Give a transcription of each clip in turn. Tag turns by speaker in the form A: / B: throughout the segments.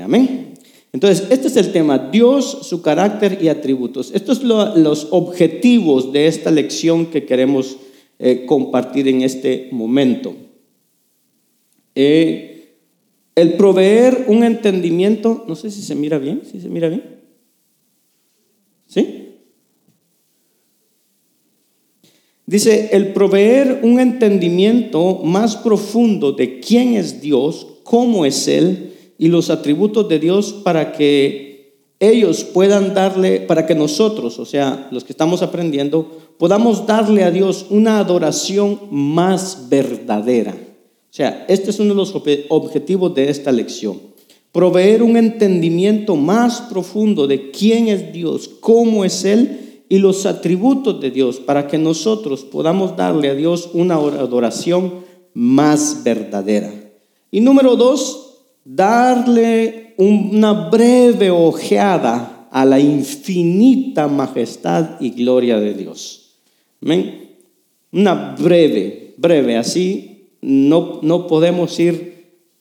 A: Amén. Entonces, este es el tema, Dios, su carácter y atributos. Estos son los objetivos de esta lección que queremos eh, compartir en este momento. Eh, el proveer un entendimiento, no sé si se mira bien, si se mira bien. ¿Sí? Dice, el proveer un entendimiento más profundo de quién es Dios, cómo es Él y los atributos de Dios para que ellos puedan darle, para que nosotros, o sea, los que estamos aprendiendo, podamos darle a Dios una adoración más verdadera. O sea, este es uno de los objetivos de esta lección. Proveer un entendimiento más profundo de quién es Dios, cómo es Él y los atributos de Dios para que nosotros podamos darle a Dios una adoración más verdadera. Y número dos, darle una breve ojeada a la infinita majestad y gloria de Dios. Una breve, breve, así no, no podemos ir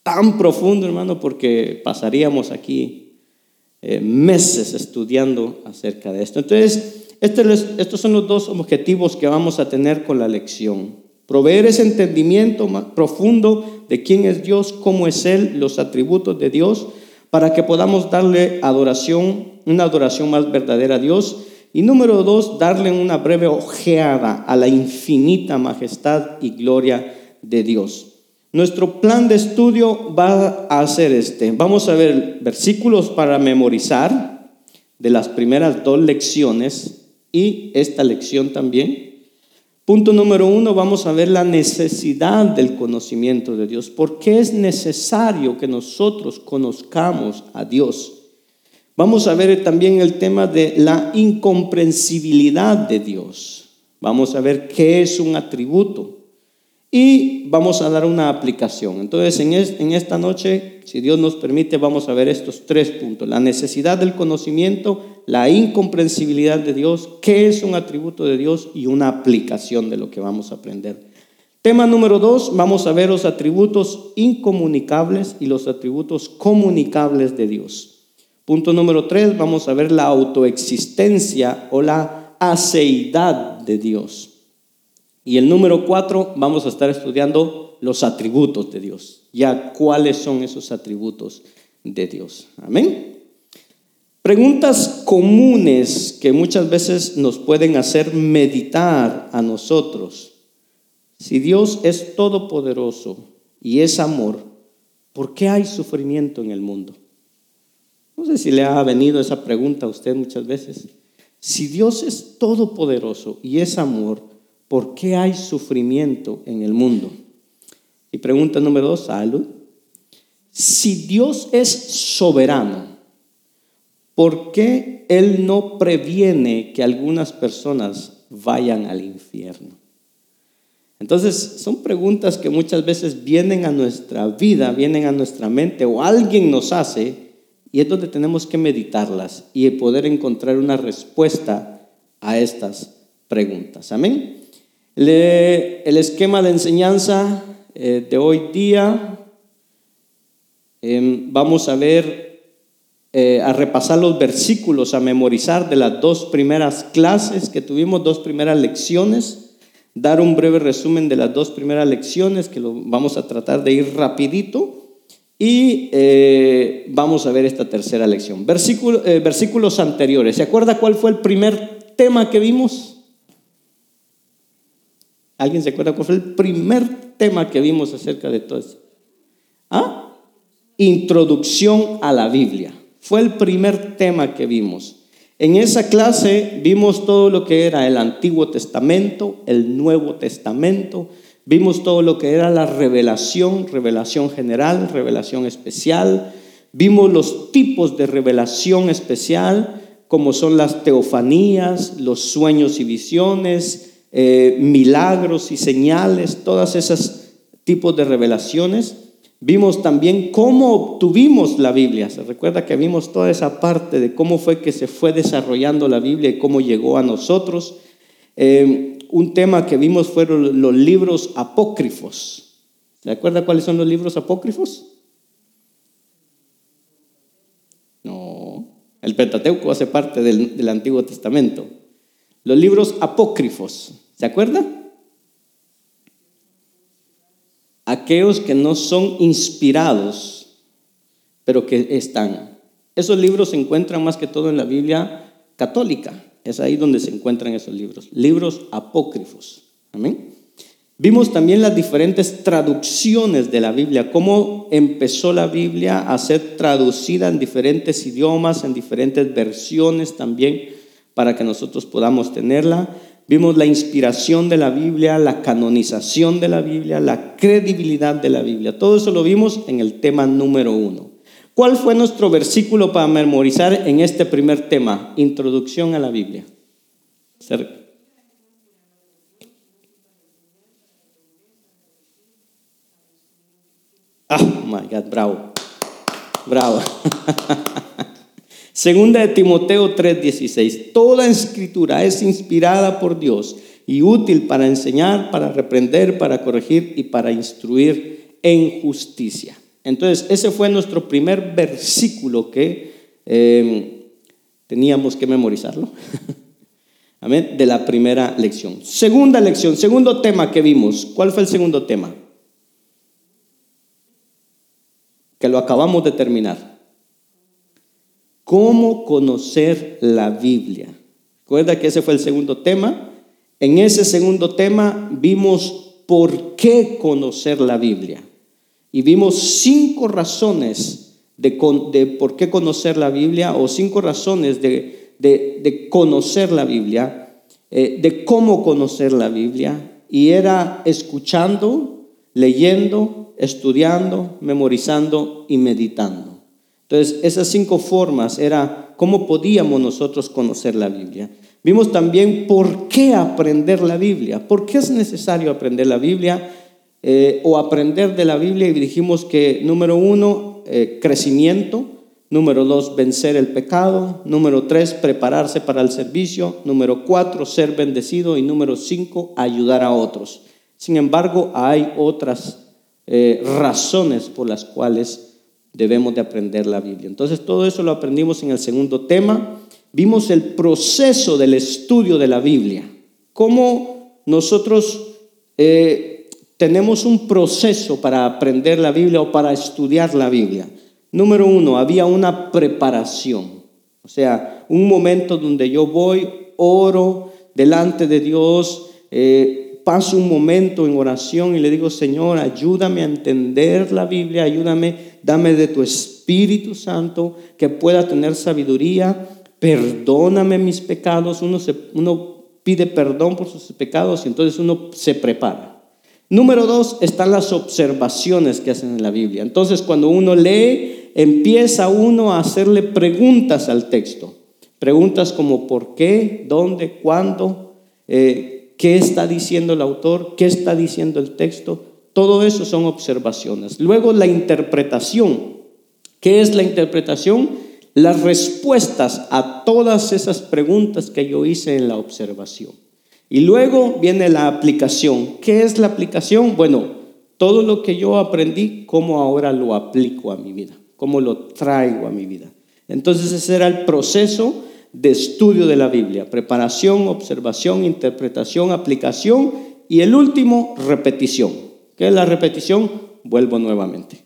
A: tan profundo, hermano, porque pasaríamos aquí eh, meses estudiando acerca de esto. Entonces, este estos son los dos objetivos que vamos a tener con la lección. Proveer ese entendimiento más profundo de quién es Dios, cómo es Él, los atributos de Dios, para que podamos darle adoración, una adoración más verdadera a Dios. Y número dos, darle una breve ojeada a la infinita majestad y gloria de Dios. Nuestro plan de estudio va a ser este. Vamos a ver versículos para memorizar de las primeras dos lecciones y esta lección también. Punto número uno, vamos a ver la necesidad del conocimiento de Dios. ¿Por qué es necesario que nosotros conozcamos a Dios? Vamos a ver también el tema de la incomprensibilidad de Dios. Vamos a ver qué es un atributo y vamos a dar una aplicación. Entonces, en, esta noche, si Dios nos permite, vamos a ver estos tres puntos. La necesidad del conocimiento, la incomprensibilidad de Dios, qué es un atributo de Dios y una aplicación de lo que vamos a aprender. Tema número dos, vamos a ver los atributos incomunicables y los atributos comunicables de Dios. Punto número tres, vamos a ver la autoexistencia o la aceidad de Dios. Y el número cuatro, vamos a estar estudiando los atributos de Dios. Ya cuáles son esos atributos de Dios. Amén. Preguntas comunes que muchas veces nos pueden hacer meditar a nosotros. Si Dios es todopoderoso y es amor, ¿por qué hay sufrimiento en el mundo? No sé si le ha venido esa pregunta a usted muchas veces. Si Dios es todopoderoso y es amor, ¿por qué hay sufrimiento en el mundo? Y pregunta número dos, salud. Si Dios es soberano, ¿por qué Él no previene que algunas personas vayan al infierno? Entonces, son preguntas que muchas veces vienen a nuestra vida, vienen a nuestra mente o alguien nos hace y es donde tenemos que meditarlas y poder encontrar una respuesta a estas preguntas. Amén el esquema de enseñanza eh, de hoy día, em, vamos a ver, eh, a repasar los versículos, a memorizar de las dos primeras clases que tuvimos, dos primeras lecciones, dar un breve resumen de las dos primeras lecciones, que lo vamos a tratar de ir rapidito. Y eh, vamos a ver esta tercera lección. versículos anteriores. ¿Se acuerda cuál fue el primer tema que vimos? ¿Alguien se acuerda cuál fue el primer tema que vimos acerca de todo eso? ¿Ah? Introducción a la Biblia. Fue el primer tema que vimos. En esa clase vimos todo lo que era el Antiguo Testamento, el Nuevo Testamento, vimos todo lo que era la revelación, revelación general, revelación especial, vimos los tipos de revelación especial, como son las teofanías, los sueños y visiones, eh, milagros y señales, todas esas tipos de revelaciones. Vimos también cómo obtuvimos la Biblia. Se recuerda que vimos toda esa parte de cómo fue que se fue desarrollando la Biblia y cómo llegó a nosotros. Eh, un tema que vimos fueron los libros apócrifos. ¿Se acuerda cuáles son los libros apócrifos? El Pentateuco hace parte del, del Antiguo Testamento. Los libros apócrifos, ¿se acuerda? Aquellos que no son inspirados, pero que están. Esos libros se encuentran más que todo en la Biblia católica. Es ahí donde se encuentran esos libros. Libros apócrifos. Amén. Vimos también las diferentes traducciones de la Biblia, cómo empezó la Biblia a ser traducida en diferentes idiomas, en diferentes versiones también, para que nosotros podamos tenerla. Vimos la inspiración de la Biblia, la canonización de la Biblia, la credibilidad de la Biblia. Todo eso lo vimos en el tema número uno. ¿Cuál fue nuestro versículo para memorizar en este primer tema? Introducción a la Biblia. Oh my God, bravo. Bravo. Segunda de Timoteo 3:16. Toda escritura es inspirada por Dios y útil para enseñar, para reprender, para corregir y para instruir en justicia. Entonces, ese fue nuestro primer versículo que em, teníamos que memorizarlo. Amén. De la primera lección. Segunda lección, segundo tema que vimos. ¿Cuál fue el segundo tema? Que lo acabamos de terminar. ¿Cómo conocer la Biblia? Recuerda que ese fue el segundo tema. En ese segundo tema vimos por qué conocer la Biblia. Y vimos cinco razones de, por qué conocer la Biblia o cinco razones de, conocer la Biblia, eh, de cómo conocer la Biblia. Y era escuchando, leyendo, estudiando, memorizando y meditando. Entonces, esas cinco formas era cómo podíamos nosotros conocer la Biblia. Vimos también por qué aprender la Biblia, por qué es necesario aprender la Biblia eh, o aprender de la Biblia y dijimos que número uno, eh, crecimiento, número dos, vencer el pecado, número tres, prepararse para el servicio, número cuatro, ser bendecido y número cinco, ayudar a otros. Sin embargo, hay otras eh, razones por las cuales debemos de aprender la Biblia. Entonces, todo eso lo aprendimos en el segundo tema. Vimos el proceso del estudio de la Biblia, cómo nosotros tenemos un proceso para aprender la Biblia o para estudiar la Biblia. Número uno, había una preparación, o sea, un momento donde yo voy, oro delante de Dios, eh, paso un momento en oración y le digo, Señor, ayúdame a entender la Biblia, ayúdame, dame de tu Espíritu Santo, que pueda tener sabiduría, perdóname mis pecados, uno, uno pide perdón por sus pecados y entonces uno se prepara. Número dos están las observaciones que hacen en la Biblia. Entonces, cuando uno lee, empieza uno a hacerle preguntas al texto. Preguntas como por qué, dónde, cuándo, eh, qué está diciendo el autor, qué está diciendo el texto. Todo eso son observaciones. Luego la interpretación. ¿Qué es la interpretación? Las respuestas a todas esas preguntas que yo hice en la observación. Y luego viene la aplicación. ¿Qué es la aplicación? Bueno, todo lo que yo aprendí, cómo ahora lo aplico a mi vida, cómo lo traigo a mi vida. Entonces ese era el proceso de estudio de la Biblia. Preparación, observación, interpretación, aplicación y el último, repetición. ¿Qué es la repetición? Vuelvo nuevamente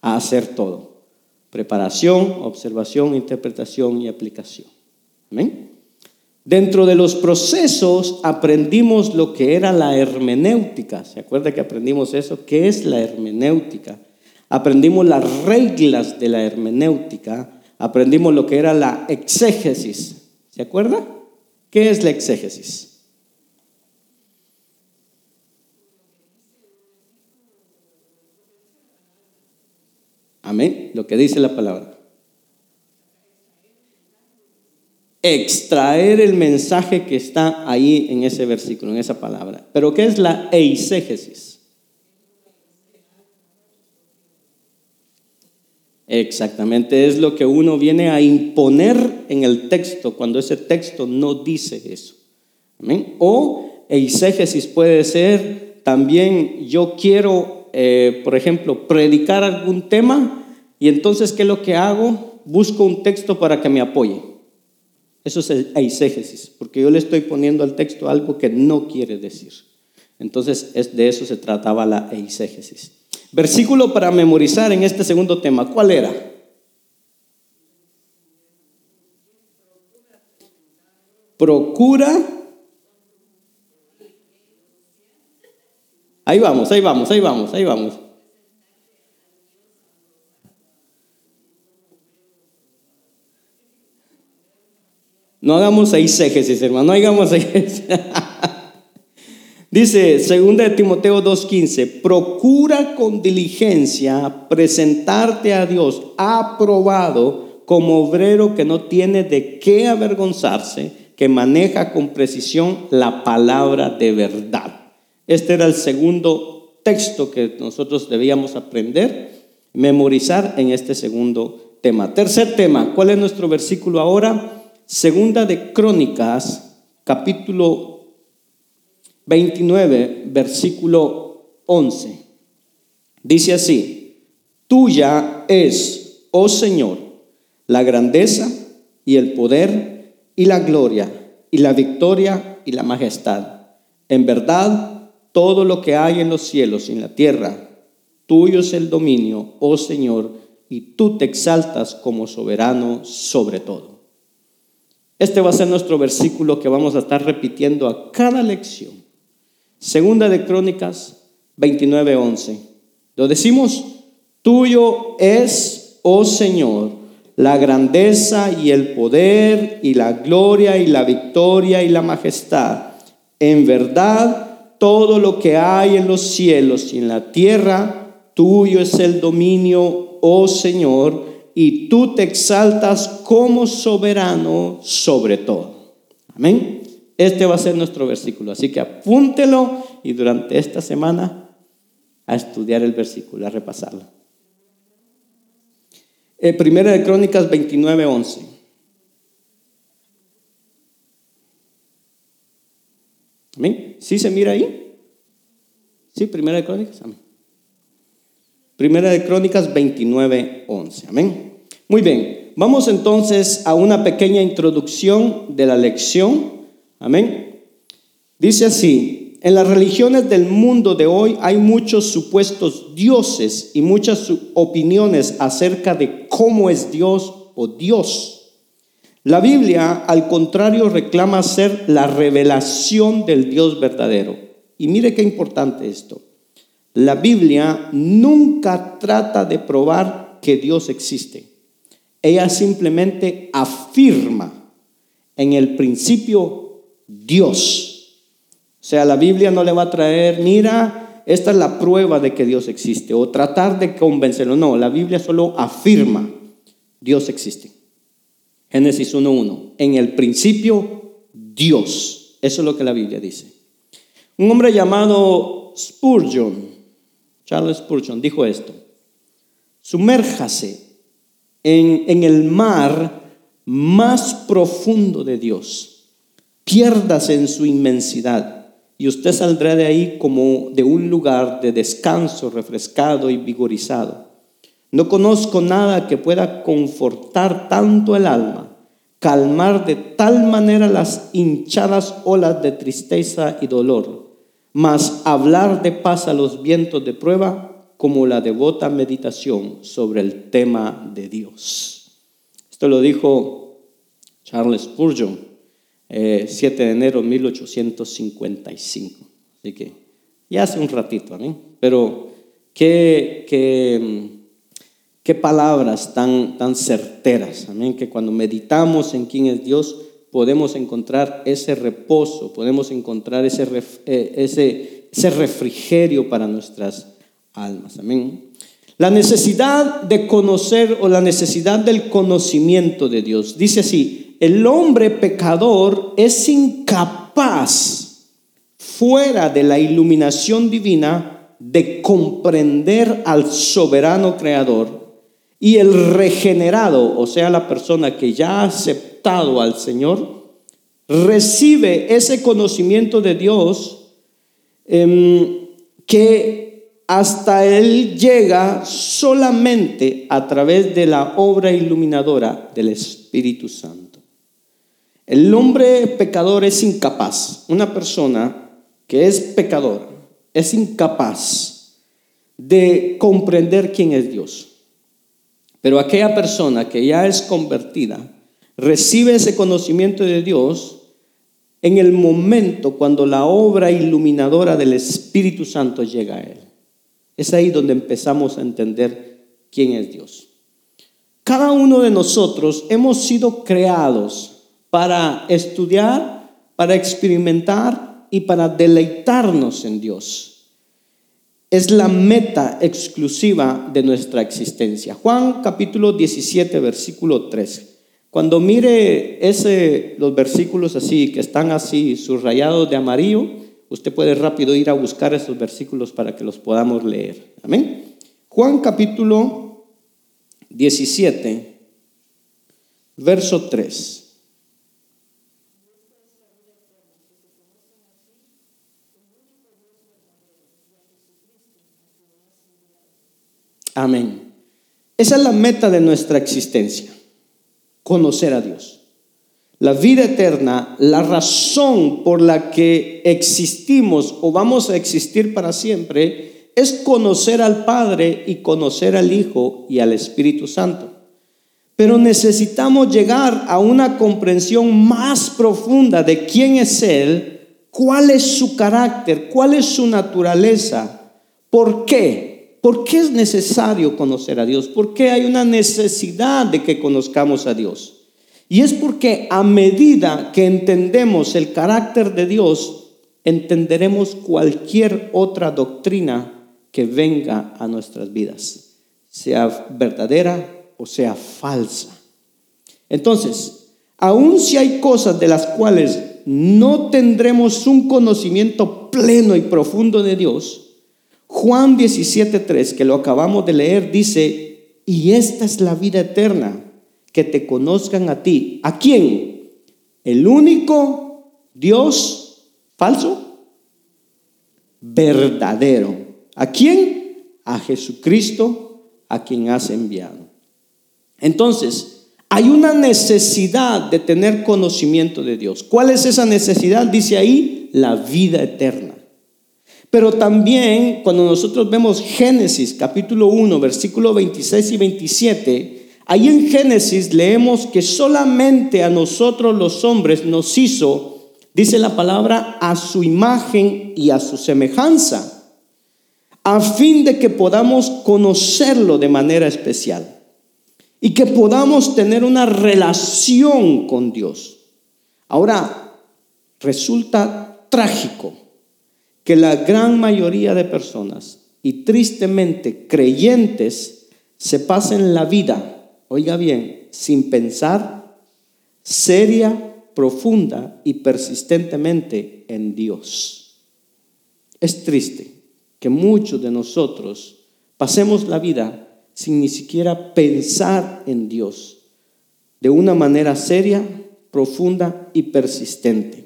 A: a hacer todo. Preparación, observación, interpretación y aplicación. Amén. Dentro de los procesos aprendimos lo que era la hermenéutica. ¿Se acuerda que aprendimos eso? ¿Qué es la hermenéutica? Aprendimos las reglas de la hermenéutica. Aprendimos lo que era la exégesis. ¿Se acuerda? ¿Qué es la exégesis? Amén. Lo que dice la palabra. extraer el mensaje que está ahí en ese versículo, en esa palabra. Pero ¿qué es la eisegesis? Exactamente, es lo que uno viene a imponer en el texto cuando ese texto no dice eso. O eisegesis puede ser también, yo quiero, eh, por ejemplo, predicar algún tema y entonces, ¿qué es lo que hago? busco un texto para que me apoye. Eso es eisegesis, porque yo le estoy poniendo al texto algo que no quiere decir. Entonces, es, de eso se trataba la eisegesis. Versículo para memorizar en este segundo tema, ¿cuál era? Procura. Ahí vamos, ahí vamos, ahí vamos, ahí vamos. No hagamos eisegesis, hermano, no hagamos eisegesis. Dice 2 de Timoteo 2:15, procura con diligencia presentarte a Dios aprobado como obrero que no tiene de qué avergonzarse, que maneja con precisión la palabra de verdad. Este era el segundo texto que nosotros debíamos aprender, memorizar en este segundo tema. Tercer tema, ¿cuál es nuestro versículo ahora? Segunda de Crónicas, capítulo 29, versículo 11. Dice así, tuya es, oh Señor, la grandeza y el poder y la gloria y la victoria y la majestad. En verdad, todo lo que hay en los cielos y en la tierra, tuyo es el dominio, oh Señor, y tú te exaltas como soberano sobre todo. Este va a ser nuestro versículo que vamos a estar repitiendo a cada lección. Segunda de Crónicas 29:11. Lo decimos, tuyo es, oh Señor, la grandeza y el poder y la gloria y la victoria y la majestad. En verdad, todo lo que hay en los cielos y en la tierra, tuyo es el dominio, oh Señor, y tú te exaltas como soberano sobre todo. Amén. Este va a ser nuestro versículo, así que apúntelo y durante esta semana a estudiar el versículo, a repasarlo. Eh, primera de Crónicas 29, 11. ¿Amén? ¿Sí se mira ahí? Sí, Primera de Crónicas. Amén. Primera de Crónicas 29, 11. Amén. Muy bien. Vamos entonces a una pequeña introducción de la lección Amén. Dice así, en las religiones del mundo de hoy hay muchos supuestos dioses y muchas opiniones acerca de cómo es Dios o Dios. La Biblia, al contrario, reclama ser la revelación del Dios verdadero. Y mire qué importante esto. La Biblia nunca trata de probar que Dios existe. Ella simplemente afirma en el principio Dios. O sea, la Biblia no le va a traer, mira, esta es la prueba de que Dios existe, o tratar de convencerlo. No, la Biblia solo afirma, Dios existe. Génesis 1.1. En el principio, Dios. Eso es lo que la Biblia dice. Un hombre llamado Spurgeon, Charles Spurgeon, dijo esto. Sumérjase en, en el mar más profundo de Dios Piérdase en su inmensidad y usted saldrá de ahí como de un lugar de descanso, refrescado y vigorizado. No conozco nada que pueda confortar tanto el alma, calmar de tal manera las hinchadas olas de tristeza y dolor, mas hablar de paz a los vientos de prueba como la devota meditación sobre el tema de Dios. Esto lo dijo Charles Spurgeon 7 eh, de enero de 1855. Así que ya hace un ratito, ¿no? Pero qué, qué, qué palabras tan, tan certeras, amén, que cuando meditamos en quién es Dios, podemos encontrar ese reposo, podemos encontrar eh, ese, ese refrigerio para nuestras almas. Amén. La necesidad de conocer o la necesidad del conocimiento de Dios. Dice así, el hombre pecador es incapaz, fuera de la iluminación divina, de comprender al soberano creador y el regenerado, o sea, la persona que ya ha aceptado al Señor, recibe ese conocimiento de Dios em, que hasta Él llega solamente a través de la obra iluminadora del Espíritu Santo. El hombre pecador es incapaz. Una persona que es pecador es incapaz de comprender quién es Dios. Pero aquella persona que ya es convertida recibe ese conocimiento de Dios en el momento cuando la obra iluminadora del Espíritu Santo llega a él. Es ahí donde empezamos a entender quién es Dios. Cada uno de nosotros hemos sido creados para estudiar, para experimentar y para deleitarnos en Dios. Es la meta exclusiva de nuestra existencia. Juan capítulo 17, versículo 13. Cuando mire ese, los versículos así, que están así subrayados de amarillo, Usted puede rápido ir a buscar esos versículos para que los podamos leer. Amén. Juan capítulo 17, verso 3. Amén. Esa es la meta de nuestra existencia, conocer a Dios. La vida eterna, la razón por la que existimos o vamos a existir para siempre, es conocer al Padre y conocer al Hijo y al Espíritu Santo. Pero necesitamos llegar a una comprensión más profunda de quién es Él, cuál es su carácter, cuál es su naturaleza, por qué. ¿Por qué es necesario conocer a Dios? ¿Por qué hay una necesidad de que conozcamos a Dios? Y es porque a medida que entendemos el carácter de Dios, entenderemos cualquier otra doctrina que venga a nuestras vidas, sea verdadera o sea falsa. Entonces, aun si hay cosas de las cuales no tendremos un conocimiento pleno y profundo de Dios, Juan 17.3, que lo acabamos de leer, dice, y esta es la vida eterna que te conozcan a ti. ¿A quién? El único Dios falso, verdadero. ¿A quién? A Jesucristo, a quien has enviado. Entonces, hay una necesidad de tener conocimiento de Dios. ¿Cuál es esa necesidad? Dice ahí, la vida eterna. Pero también cuando nosotros vemos Génesis capítulo 1, versículo 26 y 27, Ahí en Génesis leemos que solamente a nosotros los hombres nos hizo, dice la palabra, a su imagen y a su semejanza, a fin de que podamos conocerlo de manera especial y que podamos tener una relación con Dios. Ahora, resulta trágico que la gran mayoría de personas, y tristemente creyentes, se pasen la vida oiga bien, sin pensar, seria, profunda y persistentemente en Dios. Es triste que muchos de nosotros pasemos la vida sin ni siquiera pensar en Dios de una manera seria, profunda y persistente.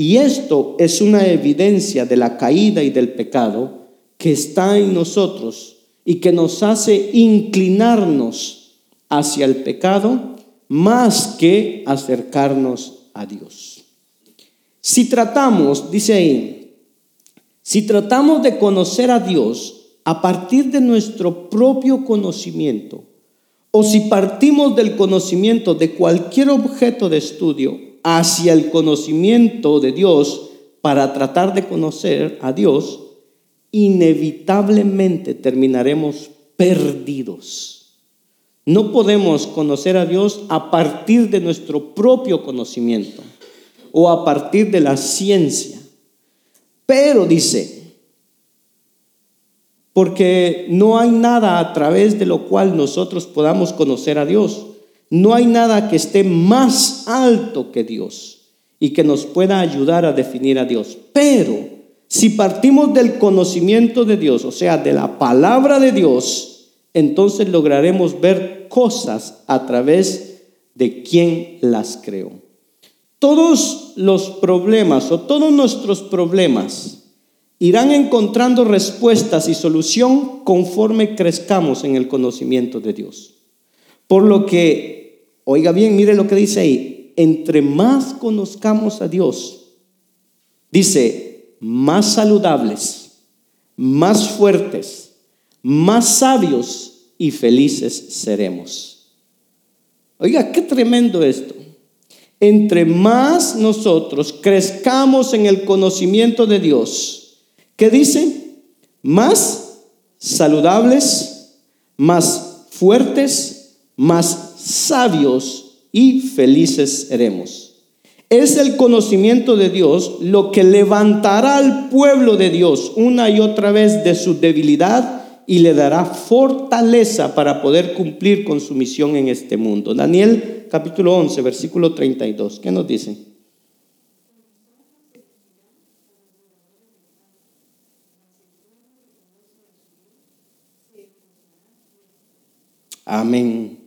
A: Y esto es una evidencia de la caída y del pecado que está en nosotros y que nos hace inclinarnos hacia el pecado más que acercarnos a Dios. Si tratamos, dice ahí, si tratamos de conocer a Dios a partir de nuestro propio conocimiento, o si partimos del conocimiento de cualquier objeto de estudio hacia el conocimiento de Dios para tratar de conocer a Dios, inevitablemente terminaremos perdidos. No podemos conocer a Dios a partir de nuestro propio conocimiento o a partir de la ciencia. Pero dice, porque no hay nada a través de lo cual nosotros podamos conocer a Dios. No hay nada que esté más alto que Dios y que nos pueda ayudar a definir a Dios. Pero si partimos del conocimiento de Dios, o sea, de la palabra de Dios, entonces lograremos ver cosas a través de quien las creó. Todos los problemas o todos nuestros problemas irán encontrando respuestas y solución conforme crezcamos en el conocimiento de Dios. Por lo que, oiga bien, mire lo que dice ahí, entre más conozcamos a Dios, dice, más saludables, más fuertes, más sabios y felices seremos. Oiga, qué tremendo esto. Entre más nosotros crezcamos en el conocimiento de Dios, ¿Qué dice? Más saludables, más fuertes, más sabios y felices seremos. Es el conocimiento de Dios lo que levantará al pueblo de Dios una y otra vez de su debilidad y le dará fortaleza para poder cumplir con su misión en este mundo. Daniel capítulo 11, versículo 32. ¿Qué nos dice? Amén.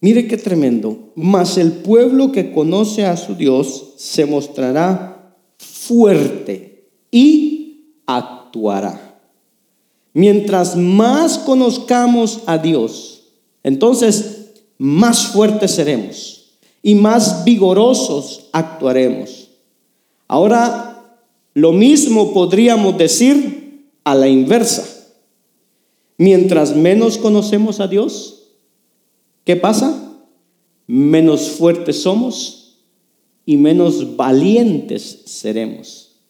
A: Mire qué tremendo. Mas el pueblo que conoce a su Dios se mostrará fuerte y actuará. Mientras más conozcamos a Dios, entonces más fuertes seremos y más vigorosos actuaremos. Ahora, lo mismo podríamos decir a la inversa. Mientras menos conocemos a Dios, ¿qué pasa? Menos fuertes somos y menos valientes seremos.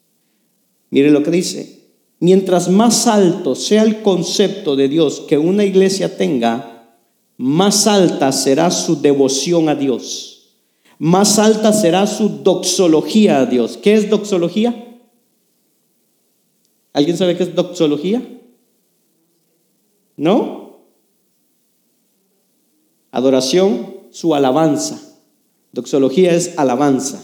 A: Mire lo que dice. Mientras más alto sea el concepto de Dios que una iglesia tenga, más alta será su devoción a Dios. Más alta será su doxología a Dios. ¿Qué es doxología? ¿Alguien sabe qué es doxología? ¿No? Adoración, su alabanza. Doxología es alabanza.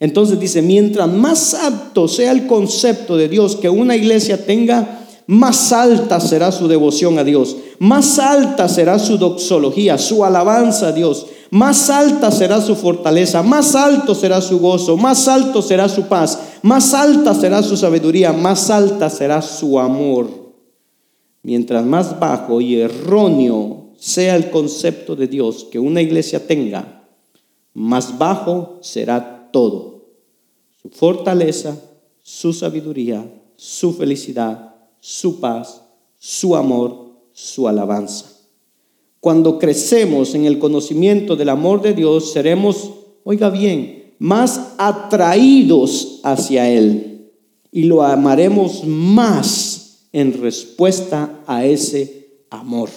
A: Entonces dice, mientras más apto sea el concepto de Dios que una iglesia tenga, más alta será su devoción a Dios, más alta será su doxología, su alabanza a Dios, más alta será su fortaleza, más alto será su gozo, más alto será su paz, más alta será su sabiduría, más alta será su amor. Mientras más bajo y erróneo sea el concepto de Dios que una iglesia tenga, más bajo será todo. Su fortaleza, su sabiduría, su felicidad, su paz, su amor, su alabanza. Cuando crecemos en el conocimiento del amor de Dios, seremos, oiga bien, más atraídos hacia Él y lo amaremos más en respuesta a ese amor.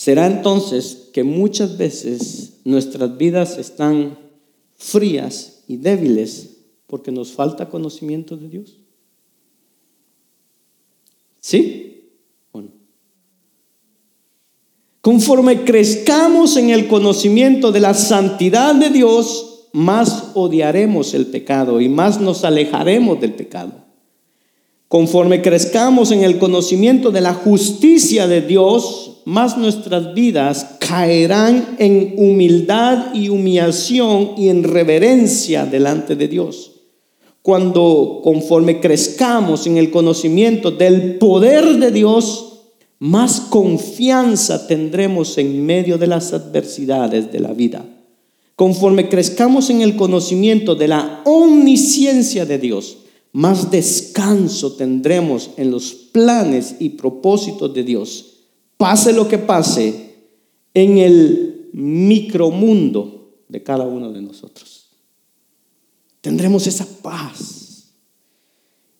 A: Será entonces que muchas veces nuestras vidas están frías y débiles porque nos falta conocimiento de Dios. ¿Sí? Conforme crezcamos en el conocimiento de la santidad de Dios, más odiaremos el pecado y más nos alejaremos del pecado. Conforme crezcamos en el conocimiento de la justicia de Dios, más nuestras vidas caerán en humildad y humillación y en reverencia delante de Dios. Cuando conforme crezcamos en el conocimiento del poder de Dios, más confianza tendremos en medio de las adversidades de la vida. Conforme crezcamos en el conocimiento de la omnisciencia de Dios, más descanso tendremos en los planes y propósitos de Dios. Pase lo que pase en el micromundo de cada uno de nosotros. Tendremos esa paz.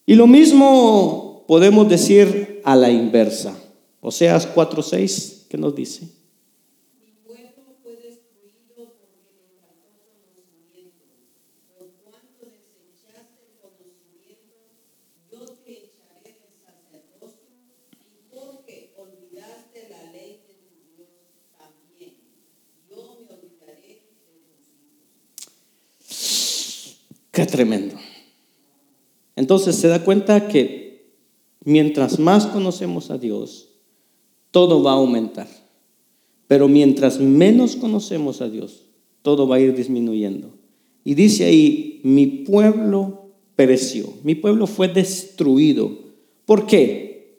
A: Y lo mismo podemos decir a la inversa. Oseas 4:6, ¿qué nos dice? Qué tremendo. Entonces se da cuenta que mientras más conocemos a Dios, todo va a aumentar. Pero mientras menos conocemos a Dios, todo va a ir disminuyendo. Y dice ahí, mi pueblo pereció. Mi pueblo fue destruido. ¿Por qué?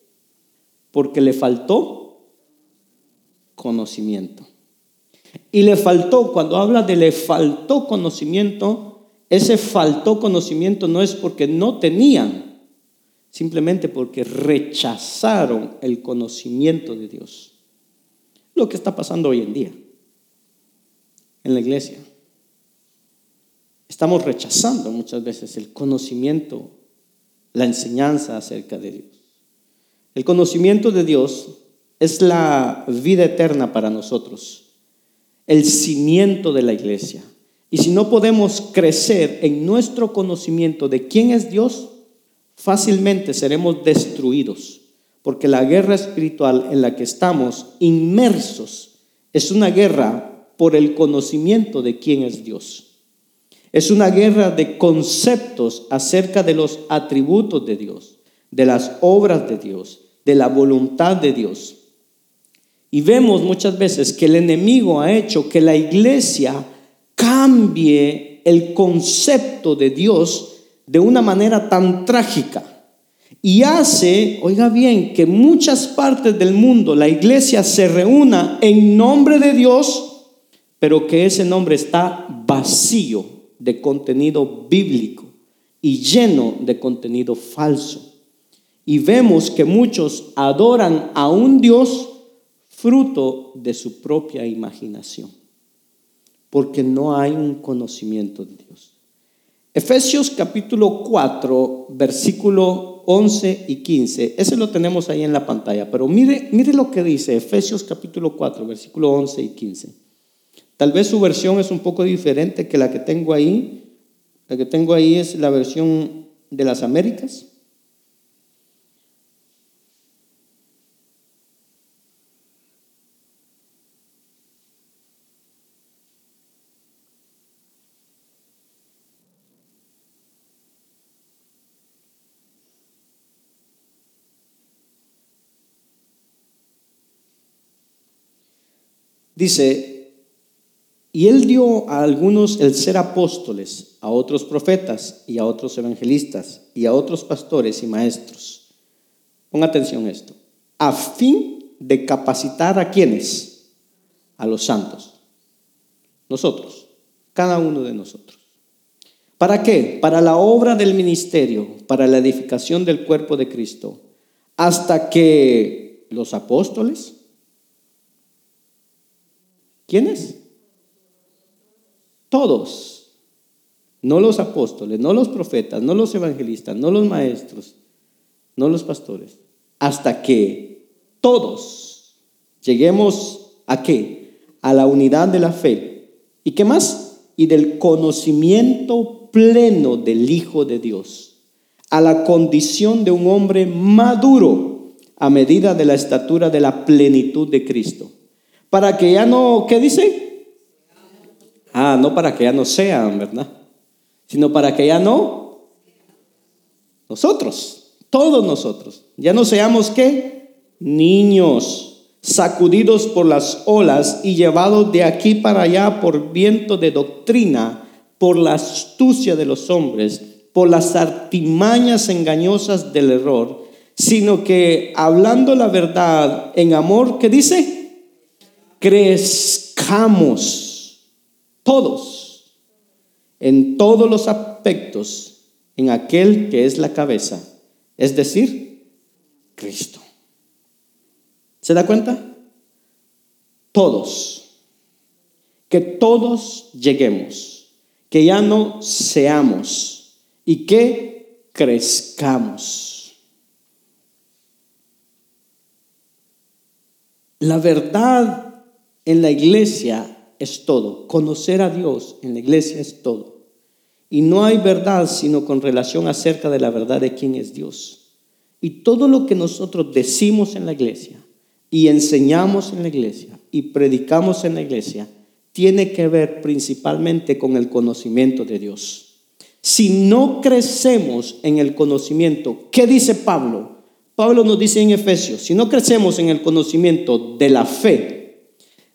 A: Porque le faltó conocimiento. Y le faltó, cuando habla de le faltó conocimiento, ese faltó conocimiento no es porque no tenían, simplemente porque rechazaron el conocimiento de Dios. Lo que está pasando hoy en día en la iglesia. Estamos rechazando muchas veces el conocimiento, la enseñanza acerca de Dios. El conocimiento de Dios es la vida eterna para nosotros, el cimiento de la iglesia. Y si no podemos crecer en nuestro conocimiento de quién es Dios, fácilmente seremos destruidos, porque la guerra espiritual en la que estamos inmersos es una guerra por el conocimiento de quién es Dios. Es una guerra de conceptos acerca de los atributos de Dios, de las obras de Dios, de la voluntad de Dios. Y vemos muchas veces que el enemigo ha hecho que la iglesia cambie el concepto de Dios de una manera tan trágica. Y hace, oiga bien, que muchas partes del mundo la iglesia se reúna en nombre de Dios, pero que ese nombre está vacío de contenido bíblico y lleno de contenido falso. Y vemos que muchos adoran a un Dios fruto de su propia imaginación, porque no hay un conocimiento de Dios. Efesios capítulo 4, versículo 11 y 15, ese lo tenemos ahí en la pantalla, pero mire, mire lo que dice Efesios capítulo 4, versículo 11 y 15. Tal vez su versión es un poco diferente que la que tengo ahí. La que tengo ahí es la versión de las Américas. Dice, y él dio a algunos el ser apóstoles, a otros profetas y a otros evangelistas y a otros pastores y maestros. Ponga atención a esto. A fin de capacitar a quienes? A los santos. Nosotros, cada uno de nosotros. ¿Para qué? Para la obra del ministerio, para la edificación del cuerpo de Cristo, hasta que los apóstoles, ¿quiénes? Todos, no los apóstoles, no los profetas, no los evangelistas, no los maestros, no los pastores, hasta que todos lleguemos a qué? A la unidad de la fe. ¿Y qué más? Y del conocimiento pleno del Hijo de Dios, a la condición de un hombre maduro a medida de la estatura de la plenitud de Cristo. Para que ya no, ¿qué dice? Ah, no para que ya no sean, ¿verdad? Sino para que ya no nosotros, todos nosotros, ya no seamos qué? Niños sacudidos por las olas y llevados de aquí para allá por viento de doctrina, por la astucia de los hombres, por las artimañas engañosas del error, sino que hablando la verdad en amor, ¿qué dice? Crezcamos todos, en todos los aspectos, en aquel que es la cabeza, es decir, Cristo. ¿Se da cuenta? Todos. Que todos lleguemos, que ya no seamos y que crezcamos. La verdad en la iglesia es todo. Conocer a Dios en la iglesia es todo. Y no hay verdad sino con relación acerca de la verdad de quién es Dios. Y todo lo que nosotros decimos en la iglesia y enseñamos en la iglesia y predicamos en la iglesia tiene que ver principalmente con el conocimiento de Dios. Si no crecemos en el conocimiento, ¿qué dice Pablo? Pablo nos dice en Efesios, si no crecemos en el conocimiento de la fe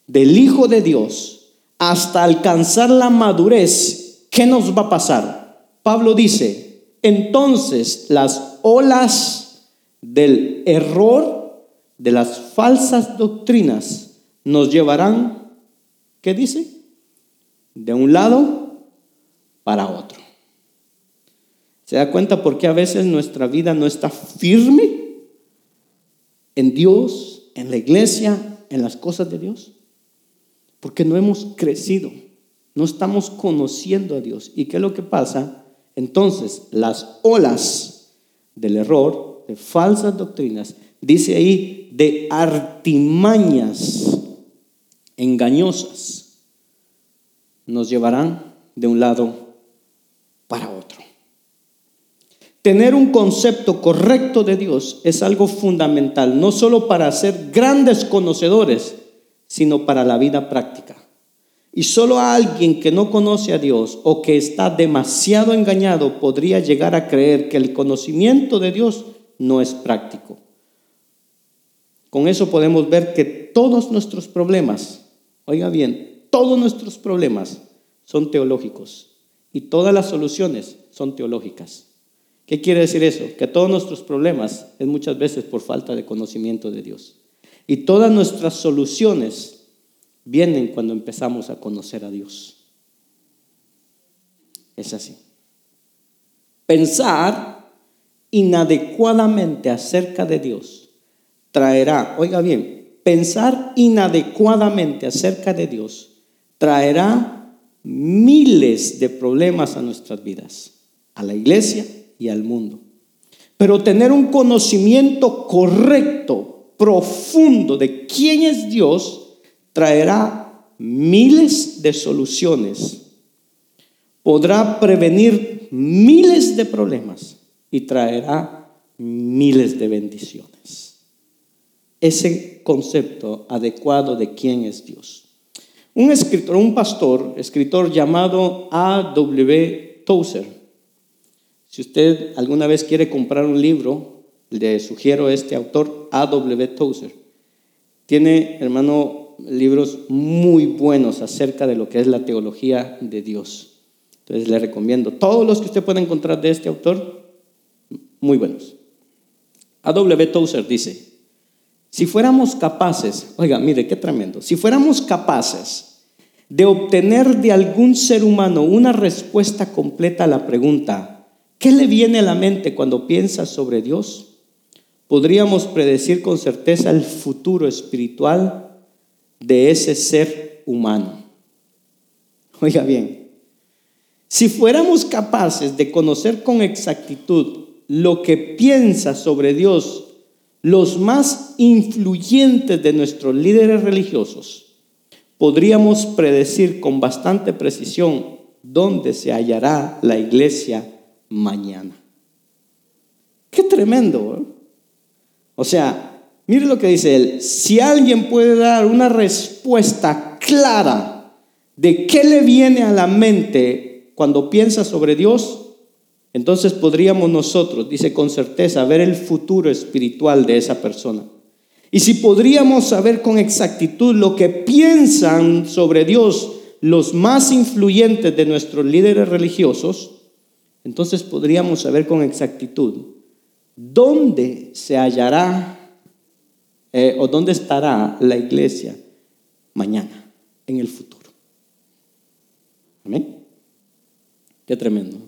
A: del Hijo de Dios, hasta alcanzar la madurez, ¿qué nos va a pasar? Pablo dice, entonces las olas del error, de las falsas doctrinas, nos llevarán, ¿qué dice? De un lado para otro. ¿Se da cuenta por qué a veces nuestra vida no está firme en Dios, en la iglesia, en las cosas de Dios? Porque no hemos crecido, no estamos conociendo a Dios. ¿Y qué es lo que pasa? Entonces, las olas del error, de falsas doctrinas, dice ahí, de artimañas engañosas, nos llevarán de un lado para otro. Tener un concepto correcto de Dios es algo fundamental, no solo para ser grandes conocedores, sino para la vida práctica. Y solo alguien que no conoce a Dios o que está demasiado engañado podría llegar a creer que el conocimiento de Dios no es práctico. Con eso podemos ver que todos nuestros problemas, oiga bien, todos nuestros problemas son teológicos y todas las soluciones son teológicas. ¿Qué quiere decir eso? Que todos nuestros problemas es muchas veces por falta de conocimiento de Dios. Y todas nuestras soluciones vienen cuando empezamos a conocer a Dios. Es así. Pensar inadecuadamente acerca de Dios traerá, oiga bien, pensar inadecuadamente acerca de Dios traerá miles de problemas a nuestras vidas, a la iglesia y al mundo. Pero tener un conocimiento correcto, profundo de quién es Dios, traerá miles de soluciones, podrá prevenir miles de problemas y traerá miles de bendiciones. Ese concepto adecuado de quién es Dios. Un escritor, un pastor, escritor llamado A.W. Tozer. Si usted alguna vez quiere comprar un libro, le sugiero este autor, A.W. Tozer. Tiene, hermano, libros muy buenos acerca de lo que es la teología de Dios. Entonces le recomiendo todos los que usted pueda encontrar de este autor, muy buenos. A.W. Tozer dice, si fuéramos capaces, oiga, mire qué tremendo, si fuéramos capaces de obtener de algún ser humano una respuesta completa a la pregunta, ¿qué le viene a la mente cuando piensa sobre Dios? Podríamos predecir con certeza el futuro espiritual de ese ser humano. Oiga bien, si fuéramos capaces de conocer con exactitud lo que piensa sobre Dios los más influyentes de nuestros líderes religiosos, podríamos predecir con bastante precisión dónde se hallará la iglesia mañana. Qué tremendo. ¿eh? O sea, Mire lo que dice él. Si alguien puede dar una respuesta clara de qué le viene a la mente cuando piensa sobre Dios, entonces podríamos nosotros, dice con certeza, ver el futuro espiritual de esa persona. Y si podríamos saber con exactitud lo que piensan sobre Dios los más influyentes de nuestros líderes religiosos, entonces podríamos saber con exactitud dónde se hallará eh, o dónde estará la iglesia mañana, en el futuro. Amén. Qué tremendo.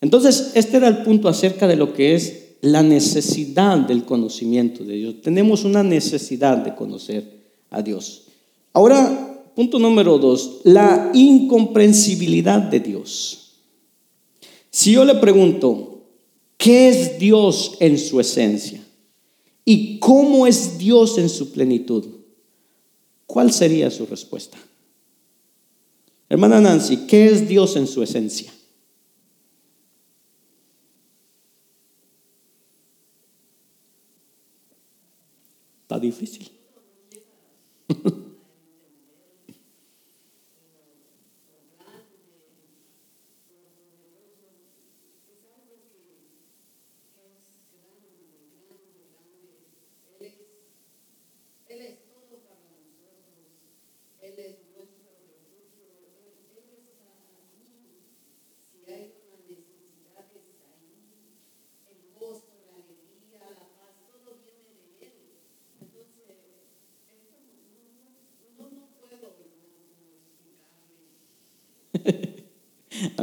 A: Entonces, este era el punto acerca de lo que es la necesidad del conocimiento de Dios. Tenemos una necesidad de conocer a Dios. Ahora, punto número dos, la incomprensibilidad de Dios. Si yo le pregunto, ¿qué es Dios en su esencia? ¿Y cómo es Dios en su plenitud? ¿Cuál sería su respuesta? Hermana Nancy, ¿qué es Dios en su esencia? Está difícil.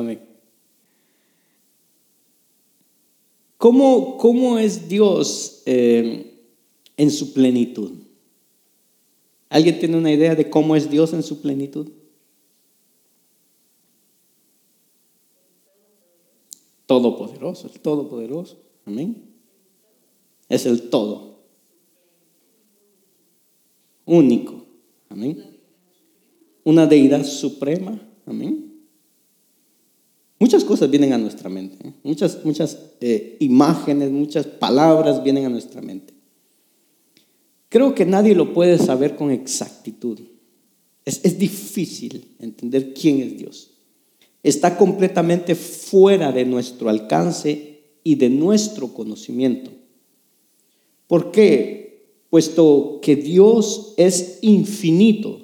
A: Amén. ¿Cómo, cómo es Dios eh, en su plenitud? ¿Alguien tiene una idea de cómo es Dios en su plenitud? Todopoderoso, el Todopoderoso. Amén. Es el todo. Único. Amén. Una deidad suprema. Amén. Muchas cosas vienen a nuestra mente. ¿eh? Muchas, muchas eh, imágenes, muchas palabras vienen a nuestra mente. Creo que nadie lo puede saber con exactitud. Es, es difícil entender quién es Dios está completamente fuera de nuestro alcance y de nuestro conocimiento. ¿Por qué? Puesto que Dios es infinito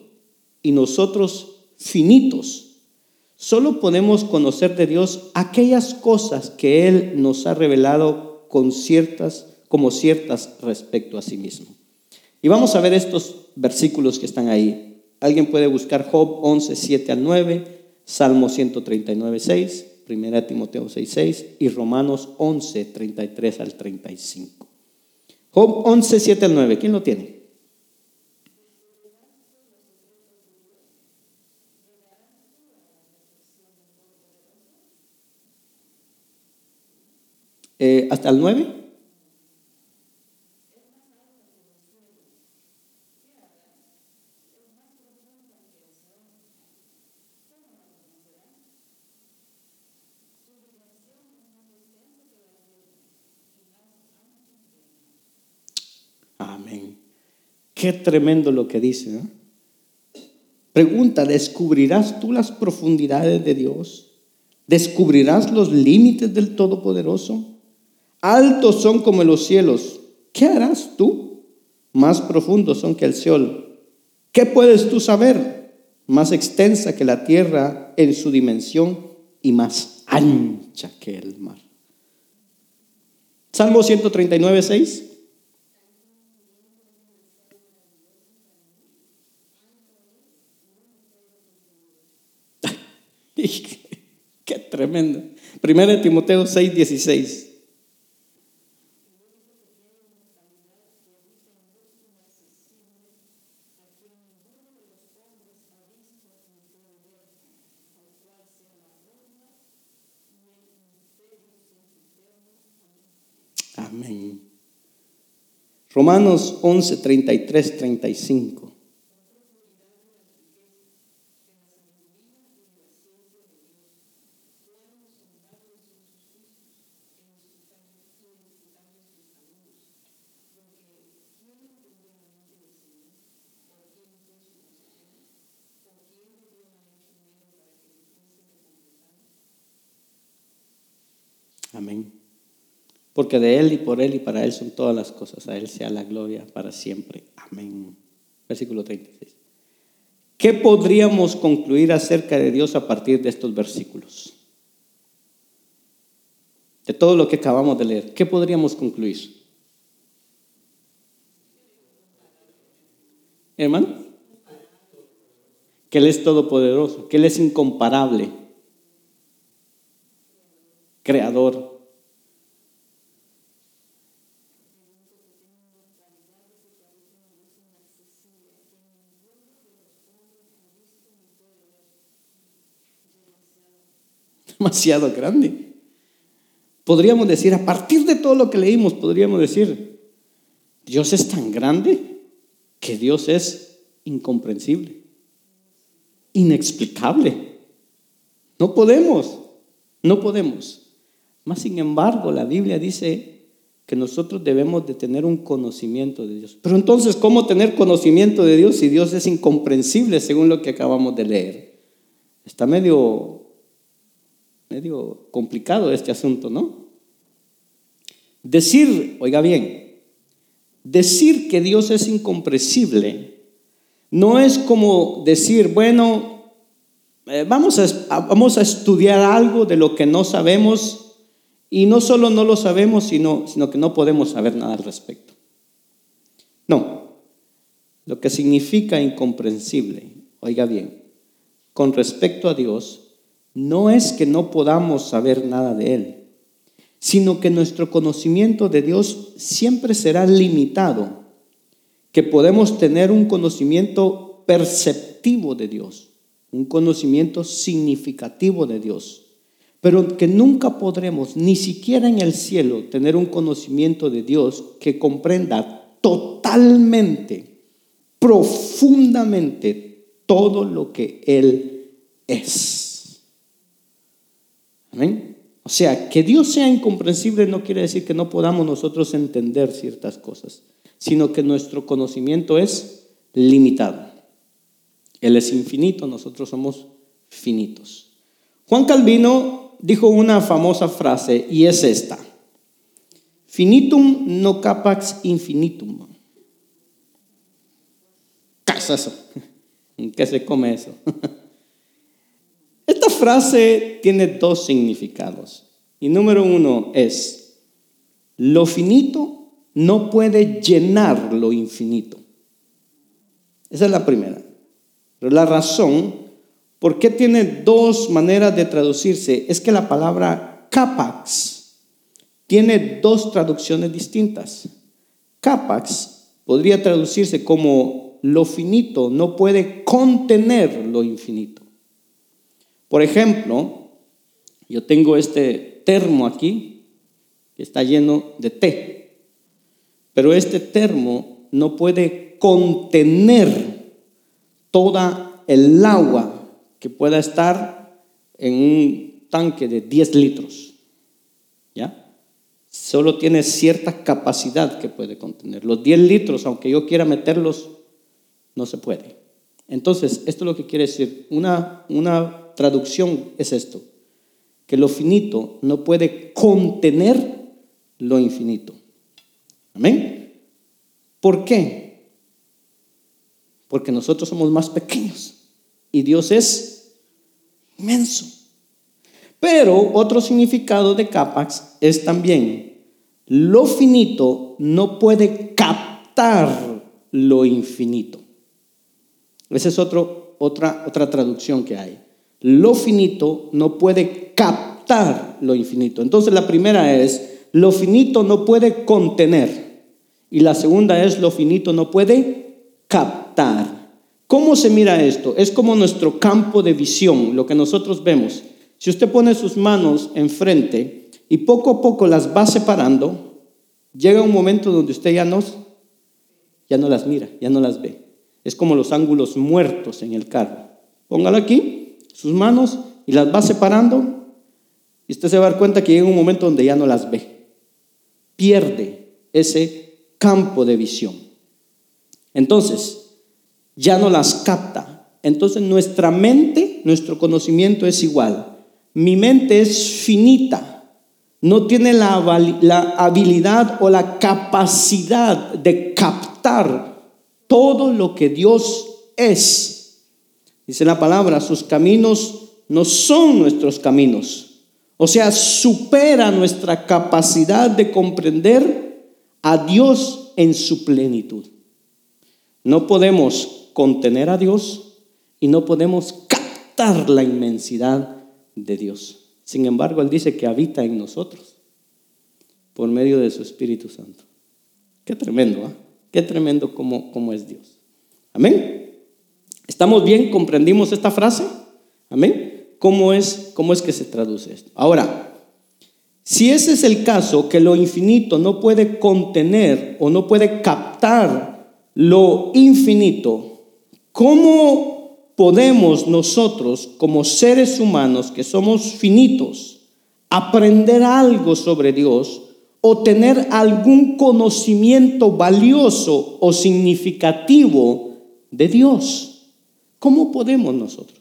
A: y nosotros finitos, solo podemos conocer de Dios aquellas cosas que Él nos ha revelado con ciertas, como ciertas respecto a sí mismo. Y vamos a ver estos versículos que están ahí. Alguien puede buscar Job 11, 7 al 9. Salmo 139, 6, 1 Timoteo 6, 6 y Romanos 11, 33 al 35. Job 11, 7 al 9, ¿quién lo tiene? Eh, ¿Hasta el 9? Qué tremendo lo que dice. Pregunta, ¿descubrirás tú las profundidades de Dios? ¿Descubrirás los límites del Todopoderoso? Altos son como los cielos. ¿Qué harás tú? Más profundos son que el Seol. ¿Qué puedes tú saber? Más extensa que la tierra en su dimensión y más ancha que el mar. Salmo 139, 6. Qué tremendo. Primero de Timoteo 6, 16. Amén. Romanos 11, 33, 35. Amén. Porque de Él y por Él y para Él son todas las cosas. A Él sea la gloria para siempre. Amén. Versículo 36. ¿Qué podríamos concluir acerca de Dios a partir de estos versículos? De todo lo que acabamos de leer. ¿Qué podríamos concluir? Hermano, que Él es todopoderoso, que Él es incomparable creador. Demasiado grande. Podríamos decir, a partir de todo lo que leímos, podríamos decir, Dios es tan grande que Dios es incomprensible, inexplicable. No podemos, no podemos. Más sin embargo, la Biblia dice que nosotros debemos de tener un conocimiento de Dios. Pero entonces, ¿cómo tener conocimiento de Dios si Dios es incomprensible según lo que acabamos de leer? Está medio, medio complicado este asunto, ¿no? Decir, oiga bien, decir que Dios es incomprensible no es como decir, bueno, eh, vamos, a, vamos a estudiar algo de lo que no sabemos y no solo no lo sabemos, sino, sino que no podemos saber nada al respecto. No, lo que significa incomprensible, oiga bien, con respecto a Dios, no es que no podamos saber nada de Él, sino que nuestro conocimiento de Dios siempre será limitado, que podemos tener un conocimiento perceptivo de Dios, un conocimiento significativo de Dios, pero que nunca podremos, ni siquiera en el cielo, tener un conocimiento de Dios que comprenda totalmente, profundamente todo lo que Él es. O sea, que Dios sea incomprensible no quiere decir que no podamos nosotros entender ciertas cosas, sino que nuestro conocimiento es limitado. Él es infinito, nosotros somos finitos. Juan Calvino dijo una famosa frase y es esta. Finitum no capax infinitum. ¿Qué es eso? ¿En qué se come eso? Frase tiene dos significados. Y número uno es, lo finito no puede llenar lo infinito. Esa es la primera. Pero la razón, ¿por qué tiene dos maneras de traducirse? Es que la palabra capax tiene dos traducciones distintas. Capax podría traducirse como lo finito no puede contener lo infinito. Por ejemplo, yo tengo este termo aquí que está lleno de té, pero este termo no puede contener toda el agua que pueda estar en un tanque de 10 litros. ¿Ya? Solo tiene cierta capacidad que puede contener. Los 10 litros, aunque yo quiera meterlos, no se puede. Entonces, esto es lo que quiere decir. Una, una traducción es esto, que lo finito no puede contener lo infinito. Amén. ¿Por qué? Porque nosotros somos más pequeños y Dios es inmenso. Pero otro significado de capax es también, lo finito no puede captar lo infinito. Esa es otra, otra traducción que hay lo finito no puede captar lo infinito. Entonces la primera es, lo finito no puede contener. Y la segunda es, lo finito no puede captar. ¿Cómo se mira esto? Es como nuestro campo de visión, lo que nosotros vemos. Si usted pone sus manos enfrente y poco a poco las va separando, llega un momento donde usted ya no, ya no las mira, ya no las ve. Es como los ángulos muertos en el carro. Póngalo aquí sus manos y las va separando y usted se va a dar cuenta que llega un momento donde ya no las ve. Pierde ese campo de visión. Entonces, ya no las capta. Entonces nuestra mente, nuestro conocimiento es igual. Mi mente es finita. No tiene la, la habilidad o la capacidad de captar todo lo que Dios es Dice la palabra, sus caminos no son nuestros caminos. O sea, supera nuestra capacidad de comprender a Dios en su plenitud. No podemos contener a Dios y no podemos captar la inmensidad de Dios. Sin embargo, Él dice que habita en nosotros por medio de su Espíritu Santo. Qué tremendo, ¿ah? Qué tremendo como es Dios. Amén. ¿Estamos bien? ¿Comprendimos esta frase? Amén. ¿Cómo es, cómo es que se traduce esto? Ahora, si ese es el caso, que lo infinito no puede contener o no puede captar lo infinito, ¿cómo podemos nosotros, como seres humanos que somos finitos, aprender algo sobre Dios o tener algún conocimiento valioso o significativo de Dios? ¿Cómo podemos nosotros?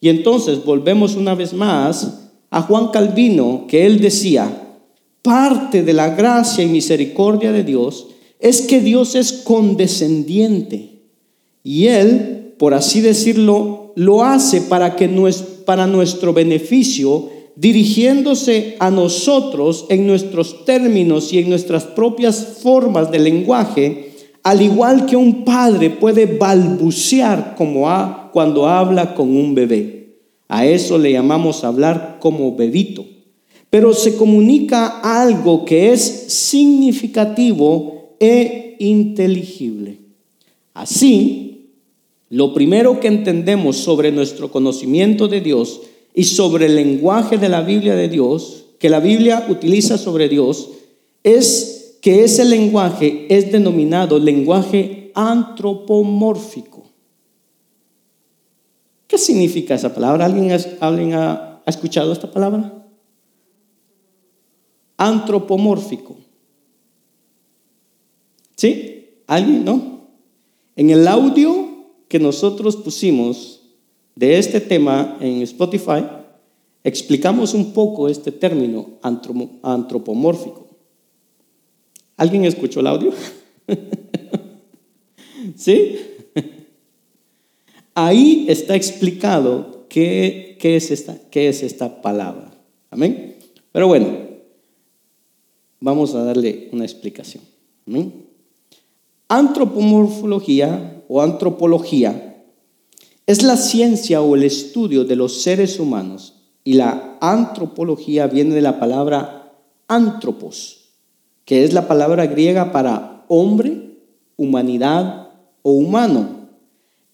A: Y entonces volvemos una vez más a Juan Calvino, que él decía, parte de la gracia y misericordia de Dios es que Dios es condescendiente y él, por así decirlo, lo hace para que para nuestro beneficio, dirigiéndose a nosotros en nuestros términos y en nuestras propias formas de lenguaje, al igual que un padre puede balbucear como cuando habla con un bebé. A eso le llamamos hablar como bebito. Pero se comunica algo que es significativo e inteligible. Así, lo primero que entendemos sobre nuestro conocimiento de Dios y sobre el lenguaje de la Biblia de Dios, que la Biblia utiliza sobre Dios, es que ese lenguaje es denominado lenguaje antropomórfico. ¿Qué significa esa palabra? ¿Alguien, ha, ha escuchado esta palabra? Antropomórfico. ¿Sí? ¿Alguien? ¿No? En el audio que nosotros pusimos de este tema en Spotify, explicamos un poco este término antropomórfico. ¿Alguien escuchó el audio? ¿Sí? Ahí está explicado qué, es esta, qué es esta palabra. Amén. Pero bueno, vamos a darle una explicación. Antropomorfología o antropología es la ciencia o el estudio de los seres humanos y la antropología viene de la palabra antropos, que es la palabra griega para hombre, humanidad o humano.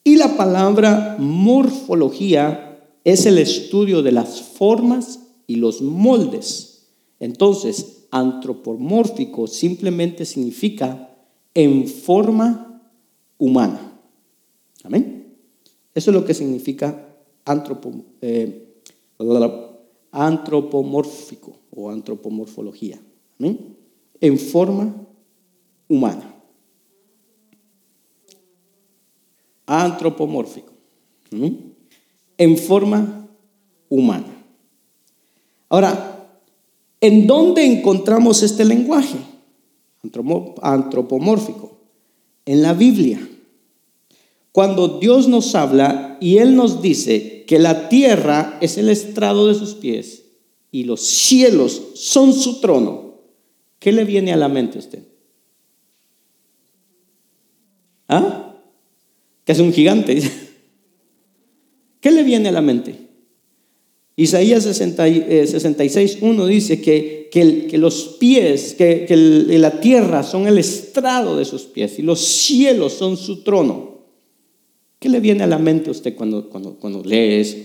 A: Y la palabra morfología es el estudio de las formas y los moldes. Entonces, antropomórfico simplemente significa en forma humana. Amén. Eso es lo que significa eh, antropomórfico o antropomorfología. Amén en forma humana. Antropomórfico. En forma humana. Ahora, ¿en dónde encontramos este lenguaje antropomórfico? En la Biblia. Cuando Dios nos habla y Él nos dice que la tierra es el estrado de sus pies y los cielos son su trono, ¿Qué le viene a la mente a usted? ¿Ah? Que es un gigante. ¿Qué le viene a la mente? Isaías 66, 1 dice que, que, los pies, que, la tierra son el estrado de sus pies y los cielos son su trono. ¿Qué le viene a la mente a usted cuando, cuando, cuando lee eso?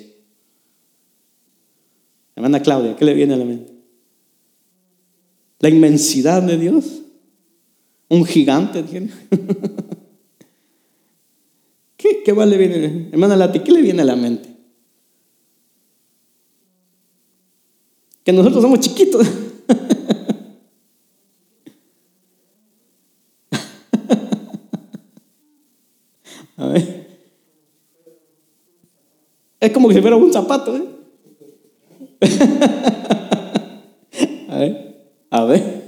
A: Hermana Claudia, ¿qué le viene a la mente? La inmensidad de Dios. Un gigante. ¿Qué, qué le viene? Hermana Lati, ¿qué le viene a la mente? Que nosotros somos chiquitos. A ver. Es como si fuera un zapato. ¿eh? A ver.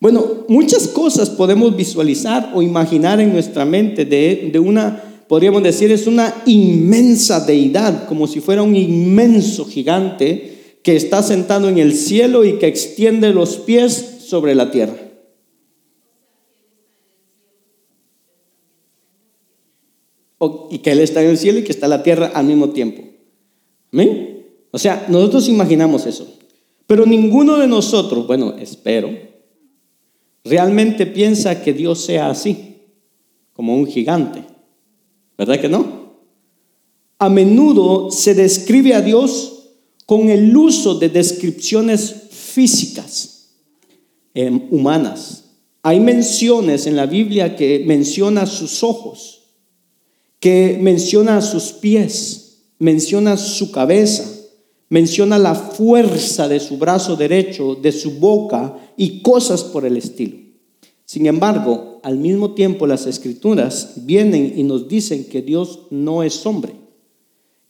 A: Bueno, muchas cosas podemos visualizar o imaginar en nuestra mente de, de, una, podríamos decir, es una inmensa deidad, como si fuera un inmenso gigante que está sentado en el cielo y que extiende los pies sobre la tierra. y que Él está en el cielo y que está en la tierra al mismo tiempo. ¿Amén? O sea, nosotros imaginamos eso. Pero ninguno de nosotros, bueno, espero, realmente piensa que Dios sea así, como un gigante. ¿Verdad que no? A menudo se describe a Dios con el uso de descripciones físicas, em, humanas. Hay menciones en la Biblia que menciona sus ojos, que menciona sus pies, menciona su cabeza, menciona la fuerza de su brazo derecho, de su boca y cosas por el estilo. Sin embargo, al mismo tiempo las escrituras vienen y nos dicen que Dios no es hombre,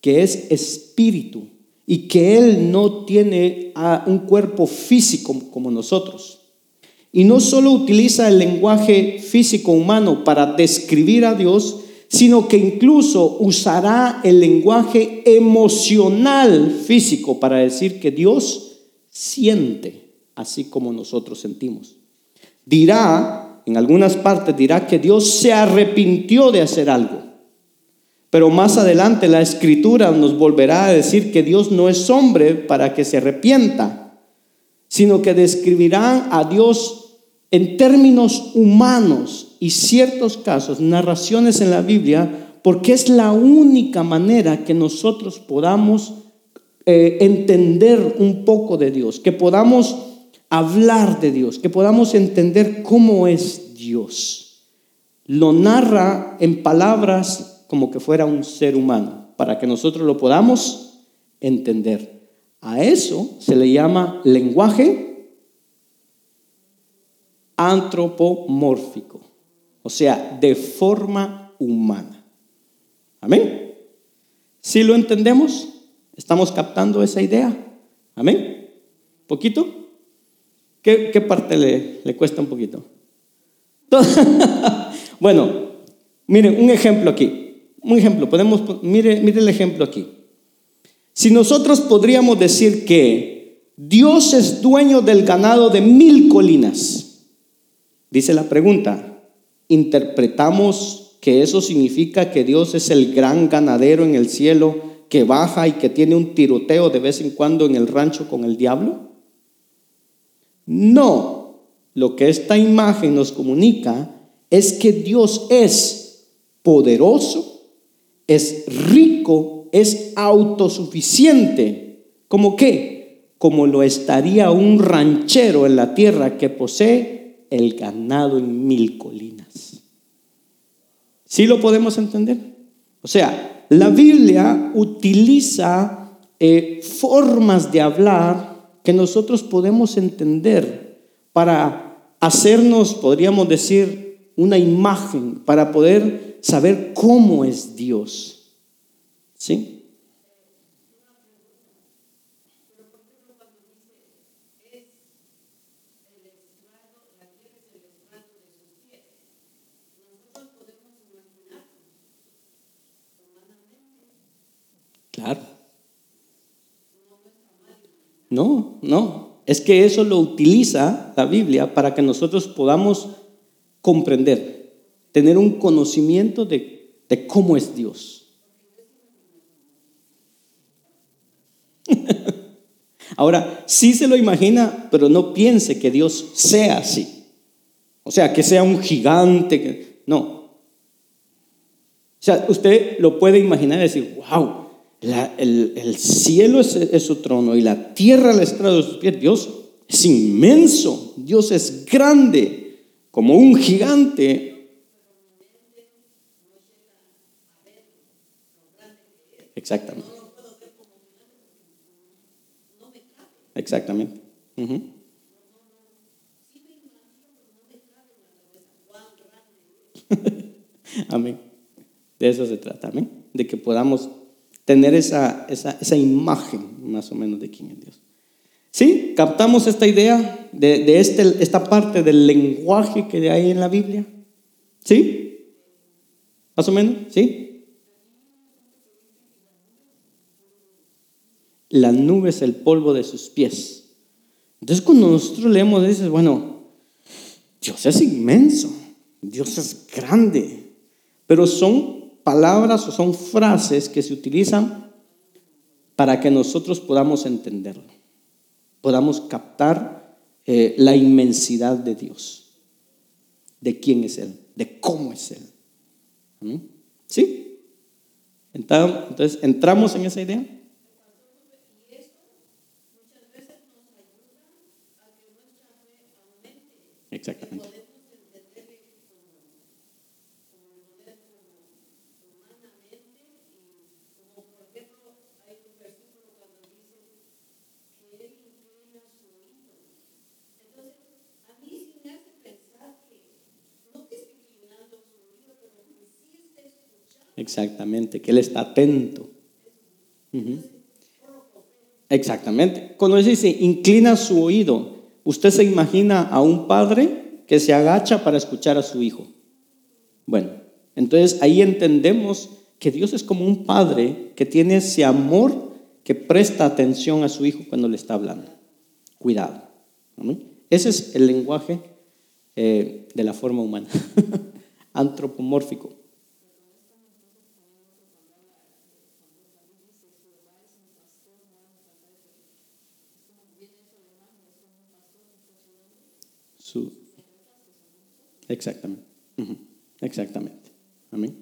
A: que es espíritu y que Él no tiene un cuerpo físico como nosotros. Y no solo utiliza el lenguaje físico humano para describir a Dios, sino que incluso usará el lenguaje emocional físico para decir que Dios siente así como nosotros sentimos. Dirá, en algunas partes dirá que Dios se arrepintió de hacer algo. Pero más adelante la escritura nos volverá a decir que Dios no es hombre para que se arrepienta, sino que describirá a Dios en términos humanos y ciertos casos, narraciones en la Biblia, porque es la única manera que nosotros podamos eh, entender un poco de Dios, que podamos hablar de Dios, que podamos entender cómo es Dios. Lo narra en palabras como que fuera un ser humano, para que nosotros lo podamos entender. A eso se le llama lenguaje antropomórfico, o sea, de forma humana. Amén. Si lo entendemos, estamos captando esa idea. Amén. ¿Poquito? ¿Qué, parte le, le cuesta un poquito? bueno, miren, un ejemplo aquí. Un ejemplo, podemos, mire, mire el ejemplo aquí. Si nosotros podríamos decir que Dios es dueño del ganado de mil colinas, dice la pregunta, ¿interpretamos que eso significa que Dios es el gran ganadero en el cielo que baja y que tiene un tiroteo de vez en cuando en el rancho con el diablo? No, lo que esta imagen nos comunica es que Dios es poderoso, es rico, es autosuficiente. ¿Cómo qué? Como lo estaría un ranchero en la tierra que posee el ganado en mil colinas. ¿Sí lo podemos entender? O sea, la Biblia utiliza eh, formas de hablar que nosotros podemos entender para hacernos, podríamos decir, una imagen, para poder saber cómo es Dios. ¿Sí? No, no. Es que eso lo utiliza la Biblia para que nosotros podamos comprender, tener un conocimiento de, de cómo es Dios. Ahora, sí se lo imagina, pero no piense que Dios sea así. O sea, que sea un gigante. No. O sea, usted lo puede imaginar y decir, wow, el, cielo es, su trono y la tierra la estrado de sus pies. Dios es inmenso, Dios es grande, como un gigante. Exactamente. Exactamente. Amén. De eso se trata, amén. De que podamos tener esa, esa, imagen más o menos de quién es Dios. ¿Sí? ¿Captamos esta idea de, este, esta parte del lenguaje que hay en la Biblia? ¿Sí? ¿Más o menos? ¿Sí? La nube es el polvo de sus pies. Entonces cuando nosotros leemos, dices, bueno, Dios es inmenso, Dios es grande, pero son palabras o son frases que se utilizan para que nosotros podamos entenderlo, podamos captar eh, la inmensidad de Dios, de quién es Él, de cómo es Él. ¿Mm? ¿Sí? Entonces, ¿entramos en esa idea? Exactamente. Exactamente, que Él está atento. Exactamente. Cuando dice inclina su oído, usted se imagina a un padre que se agacha para escuchar a su hijo. Bueno, entonces ahí entendemos que Dios es como un padre que tiene ese amor que presta atención a su hijo cuando le está hablando. Cuidado. Ese es el lenguaje eh, de la forma humana, antropomórfico. Exactamente. Exactamente. Amén.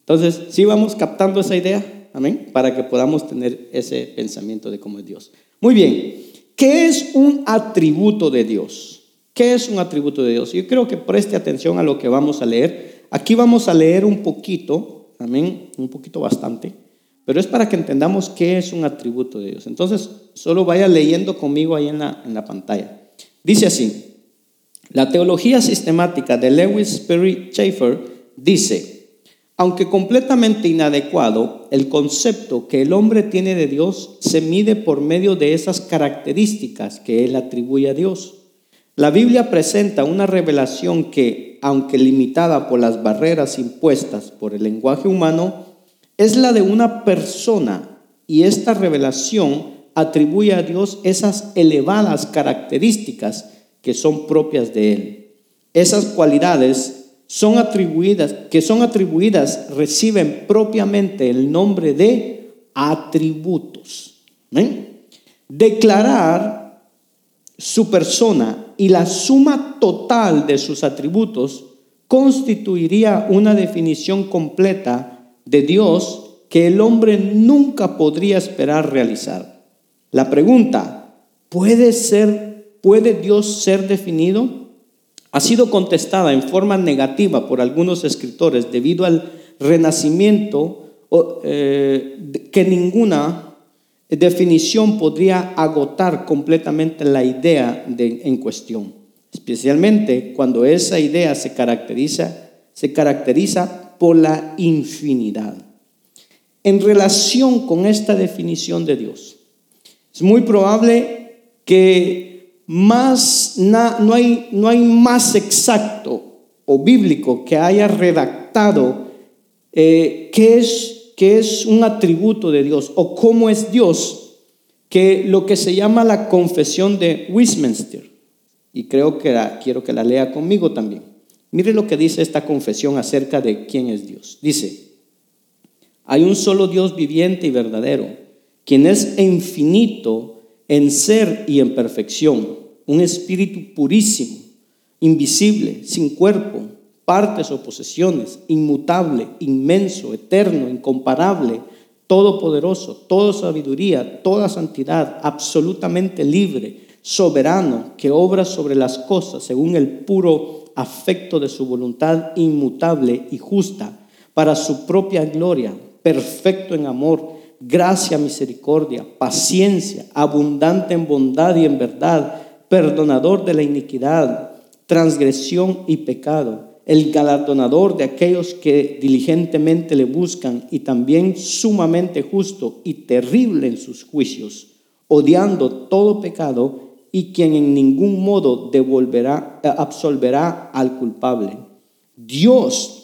A: Entonces, sí vamos captando esa idea, amén, para que podamos tener ese pensamiento de cómo es Dios. Muy bien, ¿qué es un atributo de Dios? ¿Qué es un atributo de Dios? Yo creo que preste atención a lo que vamos a leer. Aquí vamos a leer un poquito, amén, un poquito bastante, pero es para que entendamos qué es un atributo de Dios. Entonces, solo vaya leyendo conmigo ahí en la, en la pantalla. Dice así, la teología sistemática de Lewis Perry Schaeffer dice, aunque completamente inadecuado, el concepto que el hombre tiene de Dios se mide por medio de esas características que él atribuye a Dios. La Biblia presenta una revelación que, aunque limitada por las barreras impuestas por el lenguaje humano, es la de una persona y esta revelación atribuye a Dios esas elevadas características que son propias de Él. Esas cualidades son atribuidas, que son atribuidas, reciben propiamente el nombre de atributos. Declarar su persona y la suma total de sus atributos constituiría una definición completa de Dios que el hombre nunca podría esperar realizar. La pregunta, ¿puede ser puede Dios ser definido? Ha sido contestada en forma negativa por algunos escritores debido al renacimiento eh, que ninguna definición podría agotar completamente la idea de, en cuestión, especialmente cuando esa idea se caracteriza, se caracteriza por la infinidad. En relación con esta definición de Dios, es muy probable que más no, hay, no hay más exacto o bíblico que haya redactado eh, qué es qué es un atributo de Dios o cómo es Dios, que lo que se llama la confesión de Westminster. Y creo que quiero que la lea conmigo también. Mire lo que dice esta confesión acerca de quién es Dios. Dice, hay un solo Dios viviente y verdadero, quien es infinito en ser y en perfección, un espíritu purísimo, invisible, sin cuerpo partes o posesiones, inmutable, inmenso, eterno, incomparable, todopoderoso, toda sabiduría, toda santidad, absolutamente libre, soberano, que obra sobre las cosas según el puro afecto de su voluntad inmutable y justa, para su propia gloria, perfecto en amor, gracia, misericordia, paciencia, abundante en bondad y en verdad, perdonador de la iniquidad, transgresión y pecado el galardonador de aquellos que diligentemente le buscan y también sumamente justo y terrible en sus juicios, odiando todo pecado y quien en ningún modo devolverá, eh, absolverá al culpable. Dios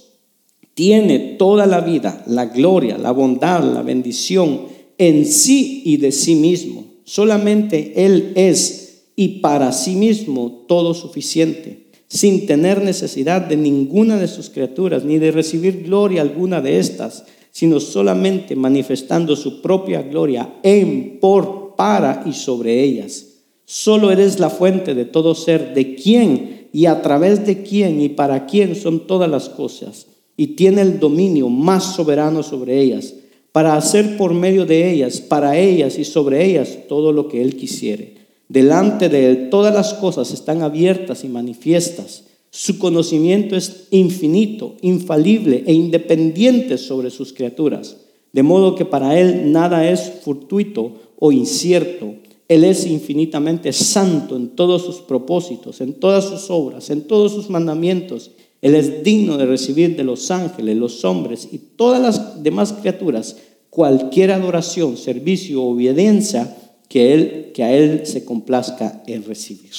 A: tiene toda la vida, la gloria, la bondad, la bendición en sí y de sí mismo. Solamente Él es y para sí mismo todo suficiente sin tener necesidad de ninguna de sus criaturas, ni de recibir gloria alguna de estas, sino solamente manifestando su propia gloria en, por, para y sobre ellas. Solo eres la fuente de todo ser, de quién y a través de quién y para quién son todas las cosas, y tiene el dominio más soberano sobre ellas, para hacer por medio de ellas, para ellas y sobre ellas todo lo que Él quisiere. Delante de Él todas las cosas están abiertas y manifiestas. Su conocimiento es infinito, infalible e independiente sobre sus criaturas. De modo que para Él nada es fortuito o incierto. Él es infinitamente santo en todos sus propósitos, en todas sus obras, en todos sus mandamientos. Él es digno de recibir de los ángeles, los hombres y todas las demás criaturas cualquier adoración, servicio o obediencia que, a Él se complazca en recibir.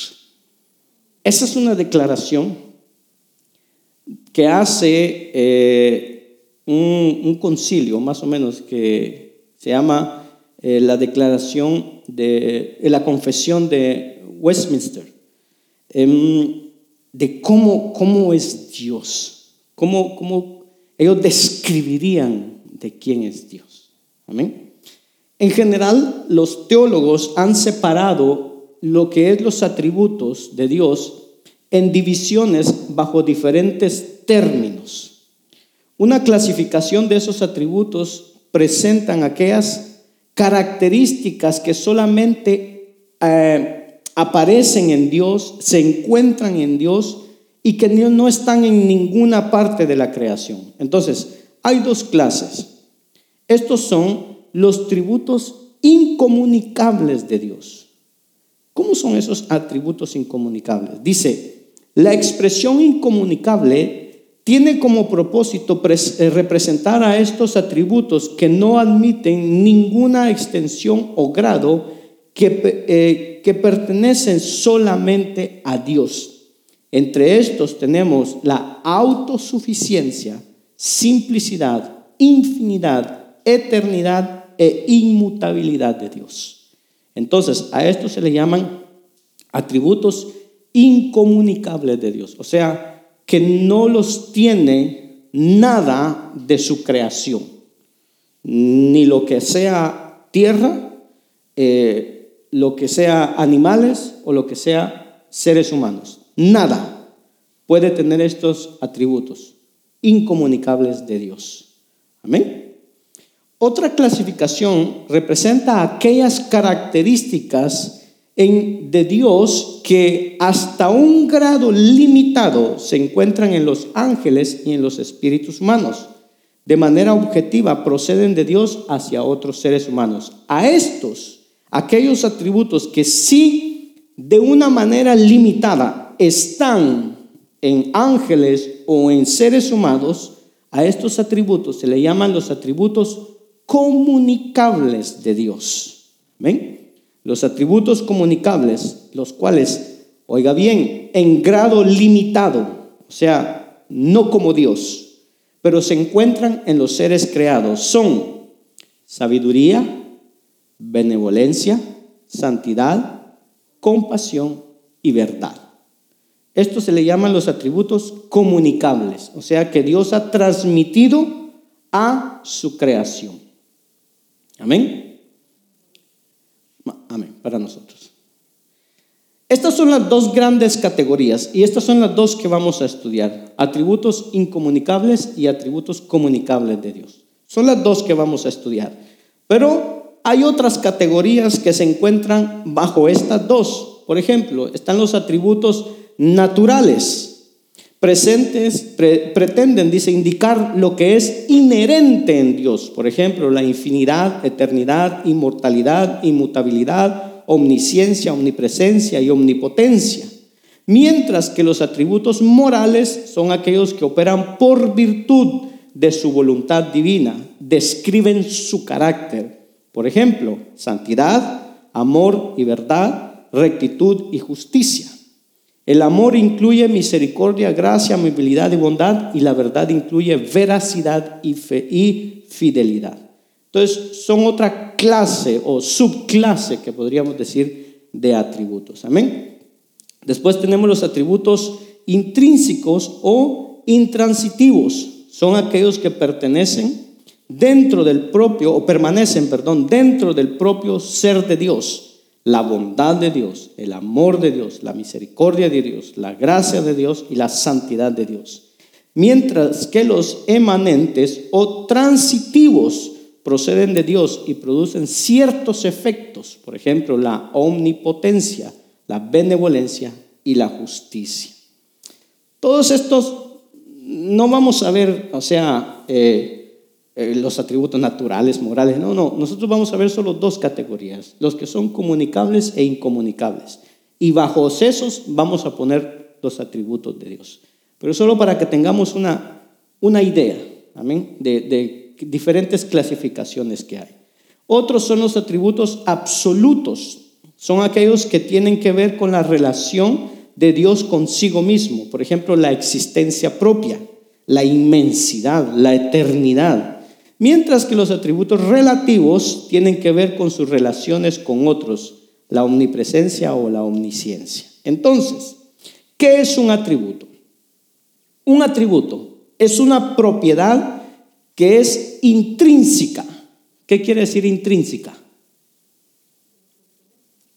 A: Esa es una declaración que hace eh, un, concilio, más o menos, que se llama eh, la declaración de eh, la confesión de Westminster, em, de cómo, cómo es Dios, cómo, cómo ellos describirían de quién es Dios. Amén. En general, los teólogos han separado lo que es los atributos de Dios en divisiones bajo diferentes términos. Una clasificación de esos atributos presentan aquellas características que solamente eh, aparecen en Dios, se encuentran en Dios y que no están en ninguna parte de la creación. Entonces, hay dos clases. Estos son los tributos incomunicables de Dios. ¿Cómo son esos atributos incomunicables? Dice, la expresión incomunicable tiene como propósito eh, representar a estos atributos que no admiten ninguna extensión o grado que, eh, que pertenecen solamente a Dios. Entre estos tenemos la autosuficiencia, simplicidad, infinidad, eternidad e inmutabilidad de Dios. Entonces, a esto se le llaman atributos incomunicables de Dios, o sea, que no los tiene nada de su creación, ni lo que sea tierra, eh, lo que sea animales o lo que sea seres humanos. Nada puede tener estos atributos incomunicables de Dios. Amén. Otra clasificación representa aquellas características de Dios que hasta un grado limitado se encuentran en los ángeles y en los espíritus humanos. De manera objetiva proceden de Dios hacia otros seres humanos. A estos, aquellos atributos que sí de una manera limitada están en ángeles o en seres humanos, a estos atributos se le llaman los atributos comunicables de Dios. ¿Ven? Los atributos comunicables, los cuales, oiga bien, en grado limitado, o sea, no como Dios, pero se encuentran en los seres creados, son sabiduría, benevolencia, santidad, compasión y verdad. Esto se le llaman los atributos comunicables, o sea que Dios ha transmitido a su creación. Amén. Amén, para nosotros. Estas son las dos grandes categorías y estas son las dos que vamos a estudiar, atributos incomunicables y atributos comunicables de Dios. Son las dos que vamos a estudiar. Pero hay otras categorías que se encuentran bajo estas dos. Por ejemplo, están los atributos naturales. Presentes pretenden, dice, indicar lo que es inherente en Dios. Por ejemplo, la infinidad, eternidad, inmortalidad, inmutabilidad, omnisciencia, omnipresencia y omnipotencia. Mientras que los atributos morales son aquellos que operan por virtud de su voluntad divina, describen su carácter. Por ejemplo, santidad, amor y verdad, rectitud y justicia. El amor incluye misericordia, gracia, amabilidad y bondad, y la verdad incluye veracidad y, fidelidad. Entonces, son otra clase o subclase que podríamos decir de atributos. Amén. Después tenemos los atributos intrínsecos o intransitivos. Son aquellos que pertenecen dentro del propio, o permanecen, perdón, dentro del propio ser de Dios la bondad de Dios, el amor de Dios, la misericordia de Dios, la gracia de Dios y la santidad de Dios. Mientras que los emanentes o transitivos proceden de Dios y producen ciertos efectos, por ejemplo, la omnipotencia, la benevolencia y la justicia. Todos estos no vamos a ver, o sea, eh, eh, los atributos naturales, morales. No, no, nosotros vamos a ver solo dos categorías, los que son comunicables e incomunicables. Y bajo esos vamos a poner los atributos de Dios. Pero solo para que tengamos una, una idea, amén, de, de diferentes clasificaciones que hay. Otros son los atributos absolutos, son aquellos que tienen que ver con la relación de Dios consigo mismo, por ejemplo, la existencia propia, la inmensidad, la eternidad, mientras que los atributos relativos tienen que ver con sus relaciones con otros, la omnipresencia o la omnisciencia. Entonces, ¿qué es un atributo? Un atributo es una propiedad que es intrínseca. ¿Qué quiere decir intrínseca?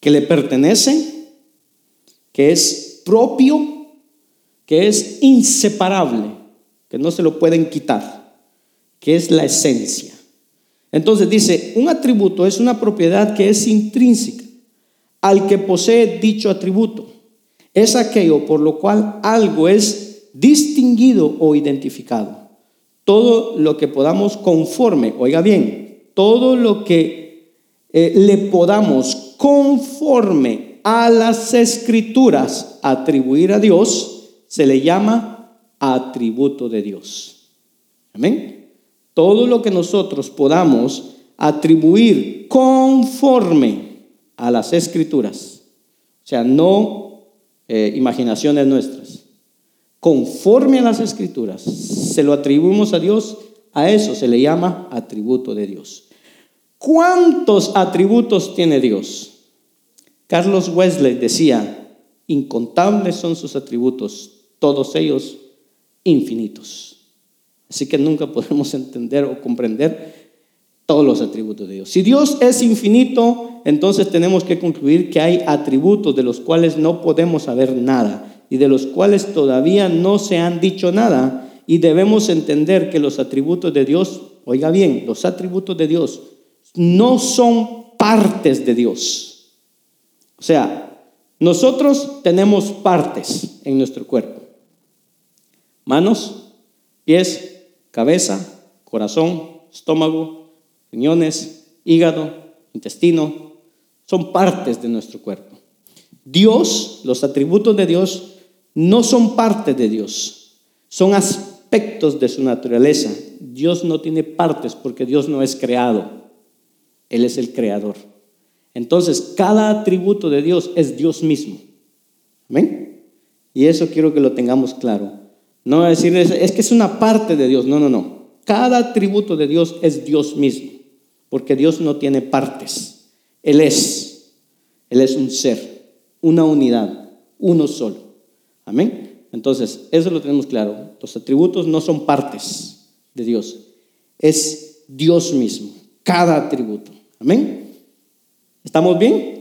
A: Que le pertenece, que es propio que es inseparable, que no se lo pueden quitar, que es la esencia. Entonces dice, un atributo es una propiedad que es intrínseca al que posee dicho atributo. Es aquello por lo cual algo es distinguido o identificado. Todo lo que podamos conforme, oiga bien, todo lo que eh, le podamos conforme a las escrituras atribuir a Dios, se le llama atributo de Dios. Amén. Todo lo que nosotros podamos atribuir conforme a las escrituras, o sea, no eh, imaginaciones nuestras, conforme a las escrituras, se lo atribuimos a Dios, a eso se le llama atributo de Dios. ¿Cuántos atributos tiene Dios? Carlos Wesley decía, incontables son sus atributos, todos ellos infinitos. Así que nunca podemos entender o comprender todos los atributos de Dios. Si Dios es infinito, entonces tenemos que concluir que hay atributos de los cuales no podemos saber nada y de los cuales todavía no se han dicho nada. Y debemos entender que los atributos de Dios, oiga bien, los atributos de Dios no son partes de Dios. O sea, nosotros tenemos partes en nuestro cuerpo. Manos, pies, cabeza, corazón, estómago, riñones, hígado, intestino, son partes de nuestro cuerpo. Dios, los atributos de Dios, no son parte de Dios, son aspectos de su naturaleza. Dios no tiene partes porque Dios no es creado, Él es el creador. Entonces, cada atributo de Dios es Dios mismo. ¿Amén? Y eso quiero que lo tengamos claro. No decir, es que es una parte de Dios. No, no, no. Cada atributo de Dios es Dios mismo. Porque Dios no tiene partes. Él es. Él es un ser, una unidad, uno solo. Amén. Entonces, eso lo tenemos claro. Los atributos no son partes de Dios. Es Dios mismo. Cada atributo. Amén. ¿Estamos bien?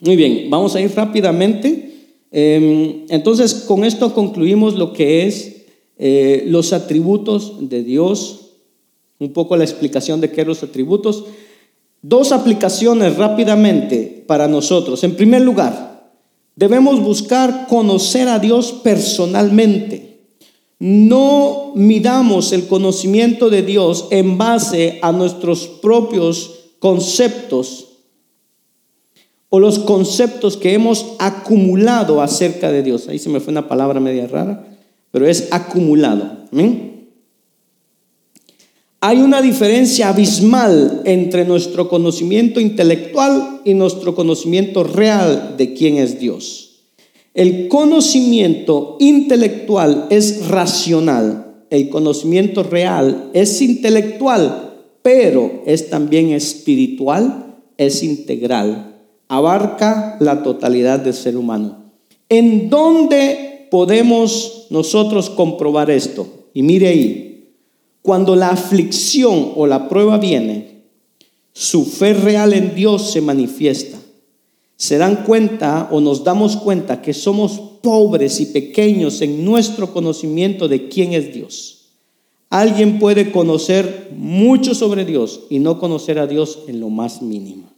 A: Muy bien, vamos a ir rápidamente. Em, entonces, con esto concluimos lo que es eh, los atributos de Dios, un poco la explicación de qué son los atributos. Dos aplicaciones rápidamente para nosotros. En primer lugar, debemos buscar conocer a Dios personalmente. No midamos el conocimiento de Dios en base a nuestros propios conceptos o los conceptos que hemos acumulado acerca de Dios. Ahí se me fue una palabra media rara, pero es acumulado. Hay una diferencia abismal entre nuestro conocimiento intelectual y nuestro conocimiento real de quién es Dios. El conocimiento intelectual es racional, el conocimiento real es intelectual, pero es también espiritual, es integral abarca la totalidad del ser humano. ¿En dónde podemos nosotros comprobar esto? Y mire ahí, cuando la aflicción o la prueba viene, su fe real en Dios se manifiesta. Se dan cuenta o nos damos cuenta que somos pobres y pequeños en nuestro conocimiento de quién es Dios. Alguien puede conocer mucho sobre Dios y no conocer a Dios en lo más mínimo.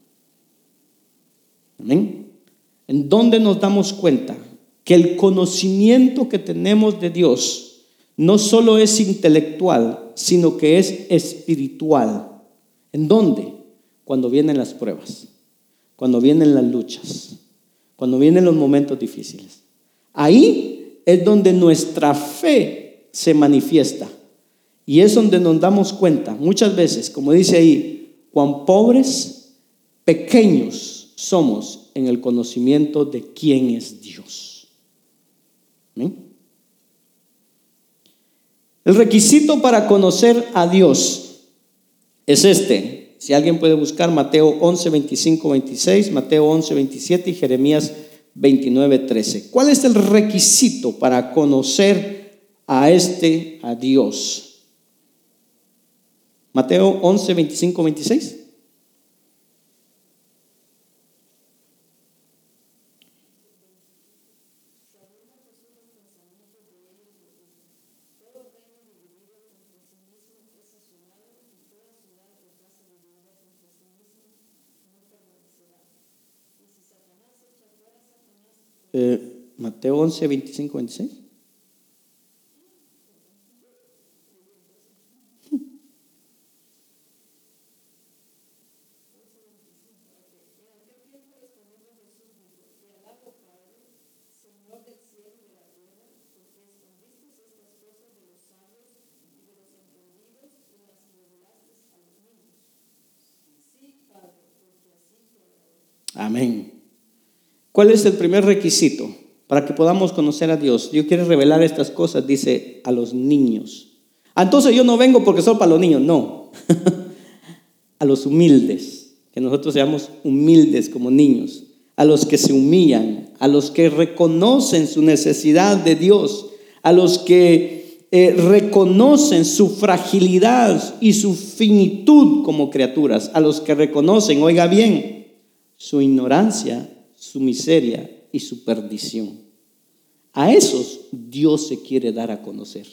A: En donde nos damos cuenta que el conocimiento que tenemos de Dios no solo es intelectual, sino que es espiritual. ¿En dónde? Cuando vienen las pruebas, cuando vienen las luchas, cuando vienen los momentos difíciles. Ahí es donde nuestra fe se manifiesta. Y es donde nos damos cuenta, muchas veces, como dice ahí, cuán pobres, pequeños somos en el conocimiento de quién es Dios. El requisito para conocer a Dios es este. Si alguien puede buscar Mateo 11, 25, 26, Mateo 11, 27 y Jeremías 29, 13. ¿Cuál es el requisito para conocer a este, a Dios? Mateo 11, 25, 26. Eh, Mateo 11, 25, 26. Amén. ¿Cuál es el primer requisito para que podamos conocer a Dios? Dios quiere revelar estas cosas, dice, a los niños. Ah, entonces yo no vengo porque soy para los niños, no. a los humildes, que nosotros seamos humildes como niños, a los que se humillan, a los que reconocen su necesidad de Dios, a los que eh, reconocen su fragilidad y su finitud como criaturas, a los que reconocen, oiga bien, su ignorancia, su miseria y su perdición. A esos Dios se quiere dar a conocer.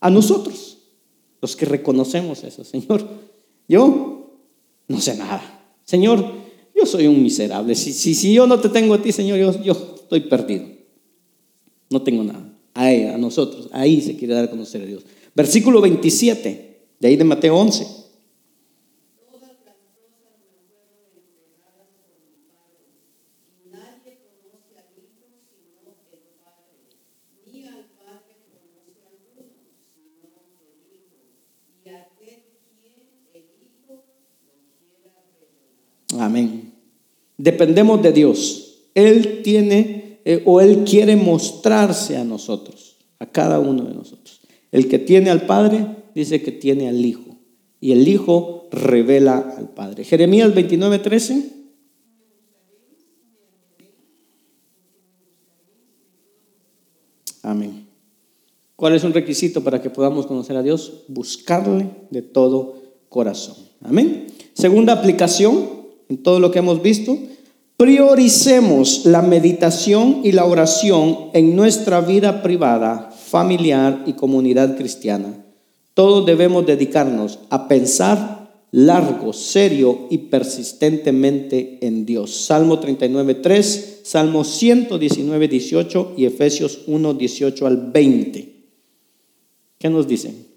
A: A nosotros, los que reconocemos eso, Señor, yo no sé nada. Señor, yo soy un miserable. Si, si, si yo no te tengo a ti, Señor, yo, yo estoy perdido. No tengo nada. A, a nosotros, ahí se quiere dar a conocer a Dios. Versículo 27, de ahí de Mateo 11. Amén. Dependemos de Dios. Él tiene eh, o Él quiere mostrarse a nosotros, a cada uno de nosotros. El que tiene al Padre dice que tiene al Hijo. Y el Hijo revela al Padre. Jeremías 29, 13. Amén. ¿Cuál es un requisito para que podamos conocer a Dios? Buscarle de todo corazón. Amén. Segunda aplicación, en todo lo que hemos visto, prioricemos la meditación y la oración en nuestra vida privada, familiar y comunidad cristiana. Todos debemos dedicarnos a pensar largo, serio y persistentemente en Dios. Salmo 39, 3, Salmo 119, 18 y Efesios 1, 18 al 20. ¿Qué nos dicen?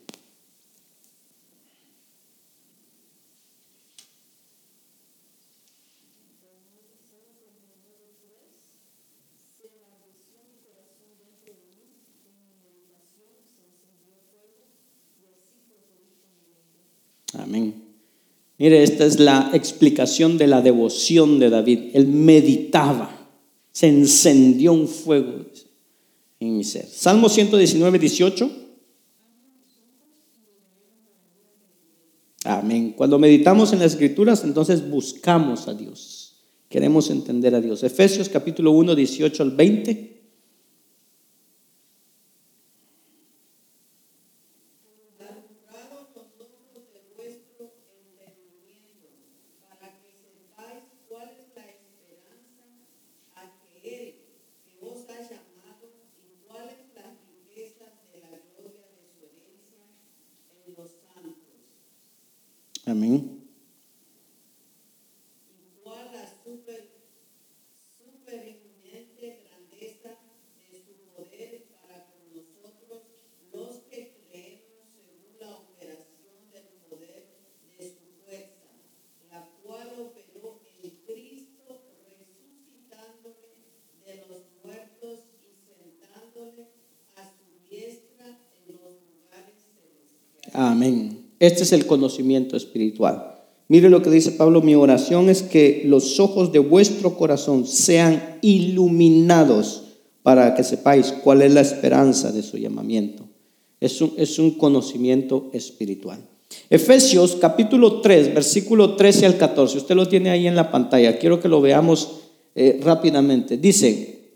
A: Amén. Mire, esta es la explicación de la devoción de David. Él meditaba, se encendió un fuego en mi ser. Salmo 119, 18. Amén. Cuando meditamos en las escrituras, entonces buscamos a Dios. Queremos entender a Dios. Efesios capítulo 1, 18 al 20. Amén.
B: Igual la super, supereminente grandeza de su poder para con nosotros, los que creemos según la operación del poder de su fuerza, la cual operó en Cristo, resucitándole de los muertos y sentándole a su diestra en los lugares celestiales.
A: Amén. Este es el conocimiento espiritual. Mire lo que dice Pablo, mi oración es que los ojos de vuestro corazón sean iluminados para que sepáis cuál es la esperanza de su llamamiento. Es un, es un conocimiento espiritual. Efesios capítulo 3, versículo 13 al 14. Usted lo tiene ahí en la pantalla. Quiero que lo veamos eh, rápidamente. Dice,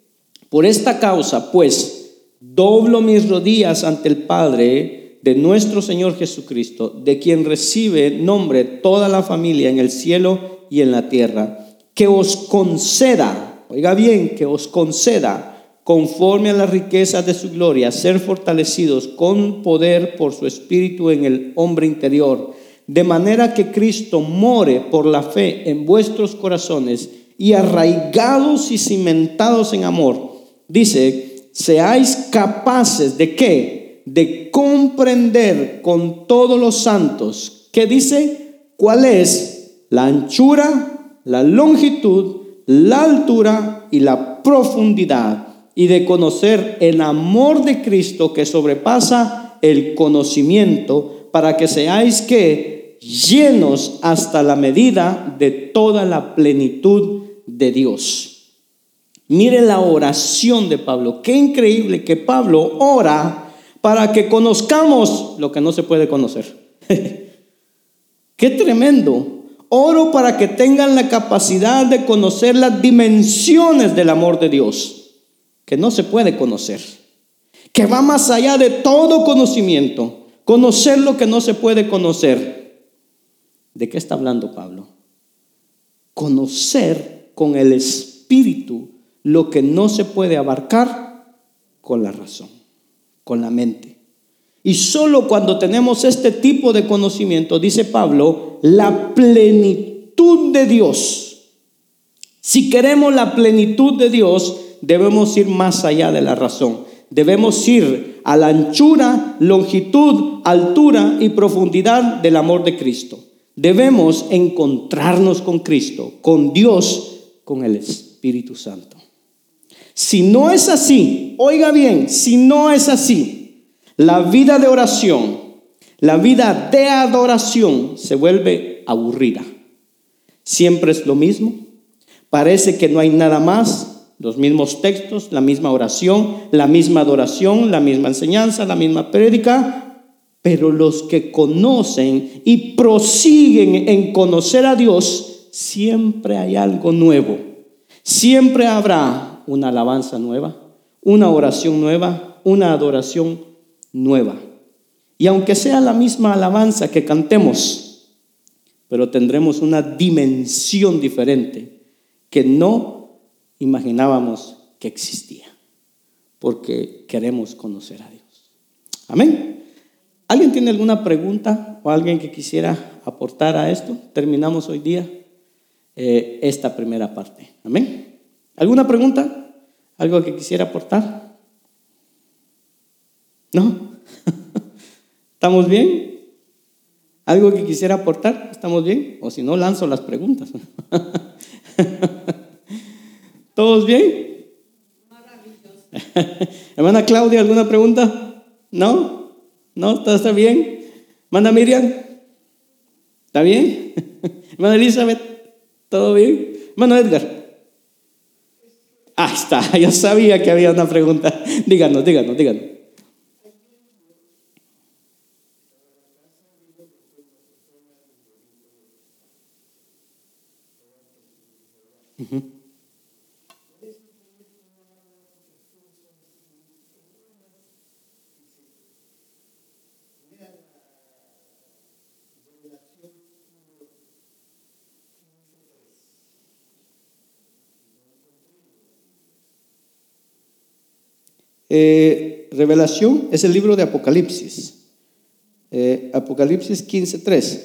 A: por esta causa, pues, doblo mis rodillas ante el Padre de nuestro Señor Jesucristo, de quien recibe nombre toda la familia en el cielo y en la tierra, que os conceda, oiga bien, que os conceda, conforme a la riqueza de su gloria, ser fortalecidos con poder por su espíritu en el hombre interior, de manera que Cristo more por la fe en vuestros corazones y arraigados y cimentados en amor, dice, seáis capaces de qué? De comprender con todos los santos. ¿Qué dice? ¿Cuál es la anchura, la longitud, la altura y la profundidad? Y de conocer el amor de Cristo que sobrepasa el conocimiento para que seáis que llenos hasta la medida de toda la plenitud de Dios. Mire la oración de Pablo. Qué increíble que Pablo ora para que conozcamos lo que no se puede conocer. Qué tremendo. Oro para que tengan la capacidad de conocer las dimensiones del amor de Dios, que no se puede conocer, que va más allá de todo conocimiento, conocer lo que no se puede conocer. ¿De qué está hablando Pablo? Conocer con el Espíritu lo que no se puede abarcar con la razón, con la mente. Y solo cuando tenemos este tipo de conocimiento, dice Pablo, la plenitud de Dios. Si queremos la plenitud de Dios, debemos ir más allá de la razón. Debemos ir a la anchura, longitud, altura y profundidad del amor de Cristo. Debemos encontrarnos con Cristo, con Dios, con el Espíritu Santo. Si no es así, oiga bien, si no es así, la vida de oración, la vida de adoración se vuelve aburrida. Siempre es lo mismo. Parece que no hay nada más, los mismos textos, la misma oración, la misma adoración, la misma enseñanza, la misma prédica, pero los que conocen y prosiguen en conocer a Dios, siempre hay algo nuevo. Siempre habrá una alabanza nueva, una oración nueva, una adoración nueva. Y aunque sea la misma alabanza que cantemos, pero tendremos una dimensión diferente que no imaginábamos que existía, porque queremos conocer a Dios. Amén. ¿Alguien tiene alguna pregunta o alguien que quisiera aportar a esto? Terminamos hoy día eh, esta primera parte. Amén. ¿Alguna pregunta? ¿Algo que quisiera aportar? ¿No? ¿Estamos bien? ¿Algo que quisiera aportar? ¿Estamos bien? O si no, lanzo las preguntas. ¿Todos bien? Hermana Claudia, ¿alguna pregunta? ¿No? ¿No? ¿Todo está bien? Hermana Miriam, ¿está bien? Hermana Elizabeth, ¿todo bien? Hermano Edgar. Ahí está, yo sabía que había una pregunta. Díganos, díganos, díganos. Eh, Revelación es el libro de Apocalipsis. Eh, Apocalipsis 15.3.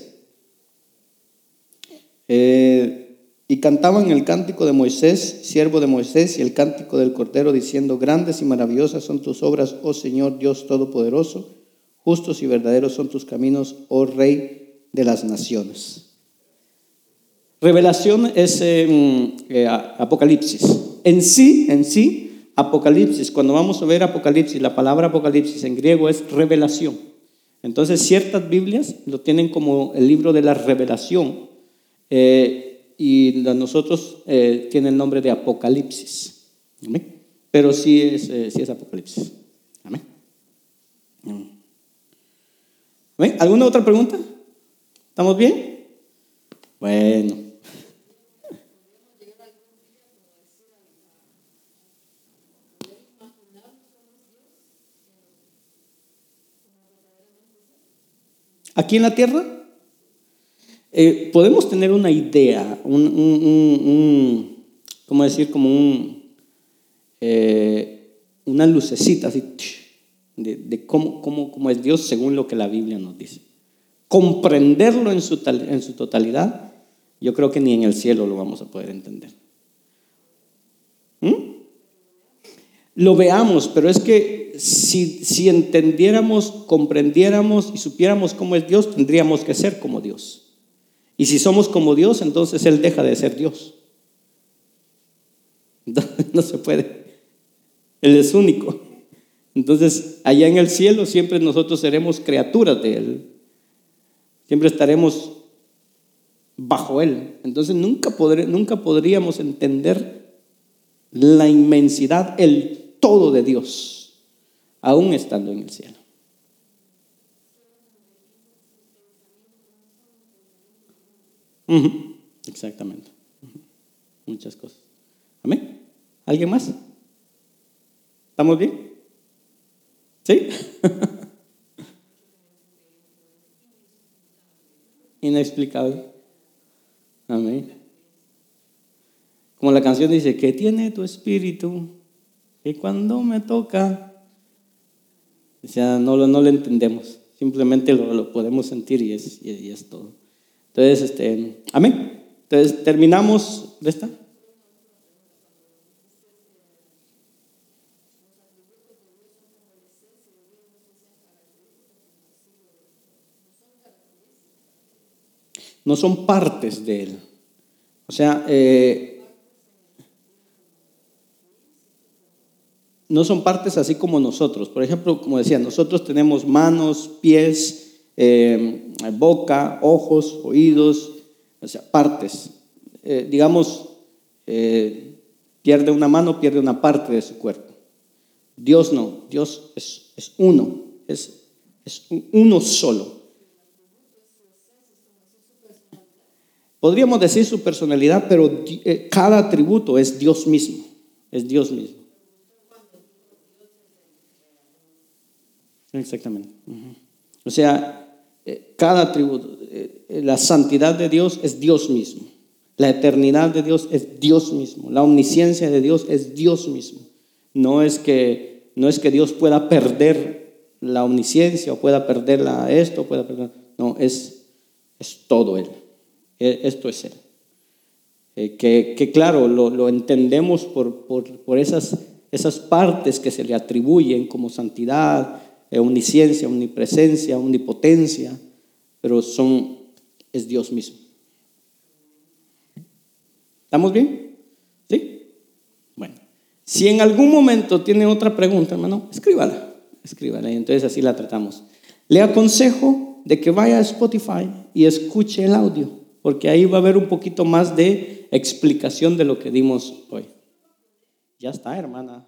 A: Eh, y cantaban el cántico de Moisés, siervo de Moisés, y el cántico del Cordero, diciendo, grandes y maravillosas son tus obras, oh Señor Dios Todopoderoso, justos y verdaderos son tus caminos, oh Rey de las naciones. Revelación es em, Apocalipsis. En sí, en sí, Apocalipsis, cuando vamos a ver Apocalipsis, la palabra Apocalipsis en griego es revelación. Entonces ciertas Biblias lo tienen como el libro de la revelación eh, y nosotros eh, tiene el nombre de Apocalipsis. Pero sí es, eh, sí es Apocalipsis. Amén. ¿Alguna otra pregunta? ¿Estamos bien? Bueno. Aquí en la tierra, eh, podemos tener una idea, un, ¿cómo decir? Como un, eh, una lucecita así, de, cómo, es Dios según lo que la Biblia nos dice. Comprenderlo en su totalidad, yo creo que ni en el cielo lo vamos a poder entender. Lo veamos, pero es que si, si entendiéramos, comprendiéramos y supiéramos cómo es Dios, tendríamos que ser como Dios. Y si somos como Dios, entonces Él deja de ser Dios. No se puede. Él es único. Entonces, allá en el cielo siempre nosotros seremos criaturas de Él. Siempre estaremos bajo Él. Entonces, nunca, nunca podríamos entender la inmensidad, el todo de Dios, aún estando en el cielo. Exactamente. Muchas cosas. Amén. ¿Alguien más? ¿Estamos bien? ¿Sí? Inexplicable. Amén. Como la canción dice, que tiene tu espíritu, que cuando me toca, sea, no, no lo entendemos, simplemente lo, podemos sentir y es, y es todo. Entonces, este, amén. Entonces, terminamos de esta. no son partes de Él. O sea, eh, no son partes así como nosotros. Por ejemplo, como decía, nosotros tenemos manos, pies, eh, boca, ojos, oídos, o sea, partes. Eh, digamos, pierde una mano, pierde una parte de su cuerpo. Dios no, Dios es, uno, es, es uno solo. Podríamos decir su personalidad, pero eh, cada atributo es Dios mismo. Es Dios mismo. Exactamente. O sea, eh, cada atributo, eh, la santidad de Dios es Dios mismo. La eternidad de Dios es Dios mismo. La omnisciencia de Dios es Dios mismo. No es que, no es que Dios pueda perder la omnisciencia o pueda perder esto, pueda perder. No, es, es todo Él. E, esto es Él. Eh, que, claro, lo, entendemos por, por, esas, esas partes que se le atribuyen como santidad, eh, omnisciencia, omnipresencia, omnipotencia, pero son, es Dios mismo. ¿Estamos bien? ¿Sí? Bueno, si en algún momento tiene otra pregunta, hermano, escríbala, escríbala y entonces así la tratamos. Le aconsejo de que vaya a Spotify y escuche el audio porque ahí va a haber un poquito más de explicación de lo que dimos hoy. Ya está, hermana.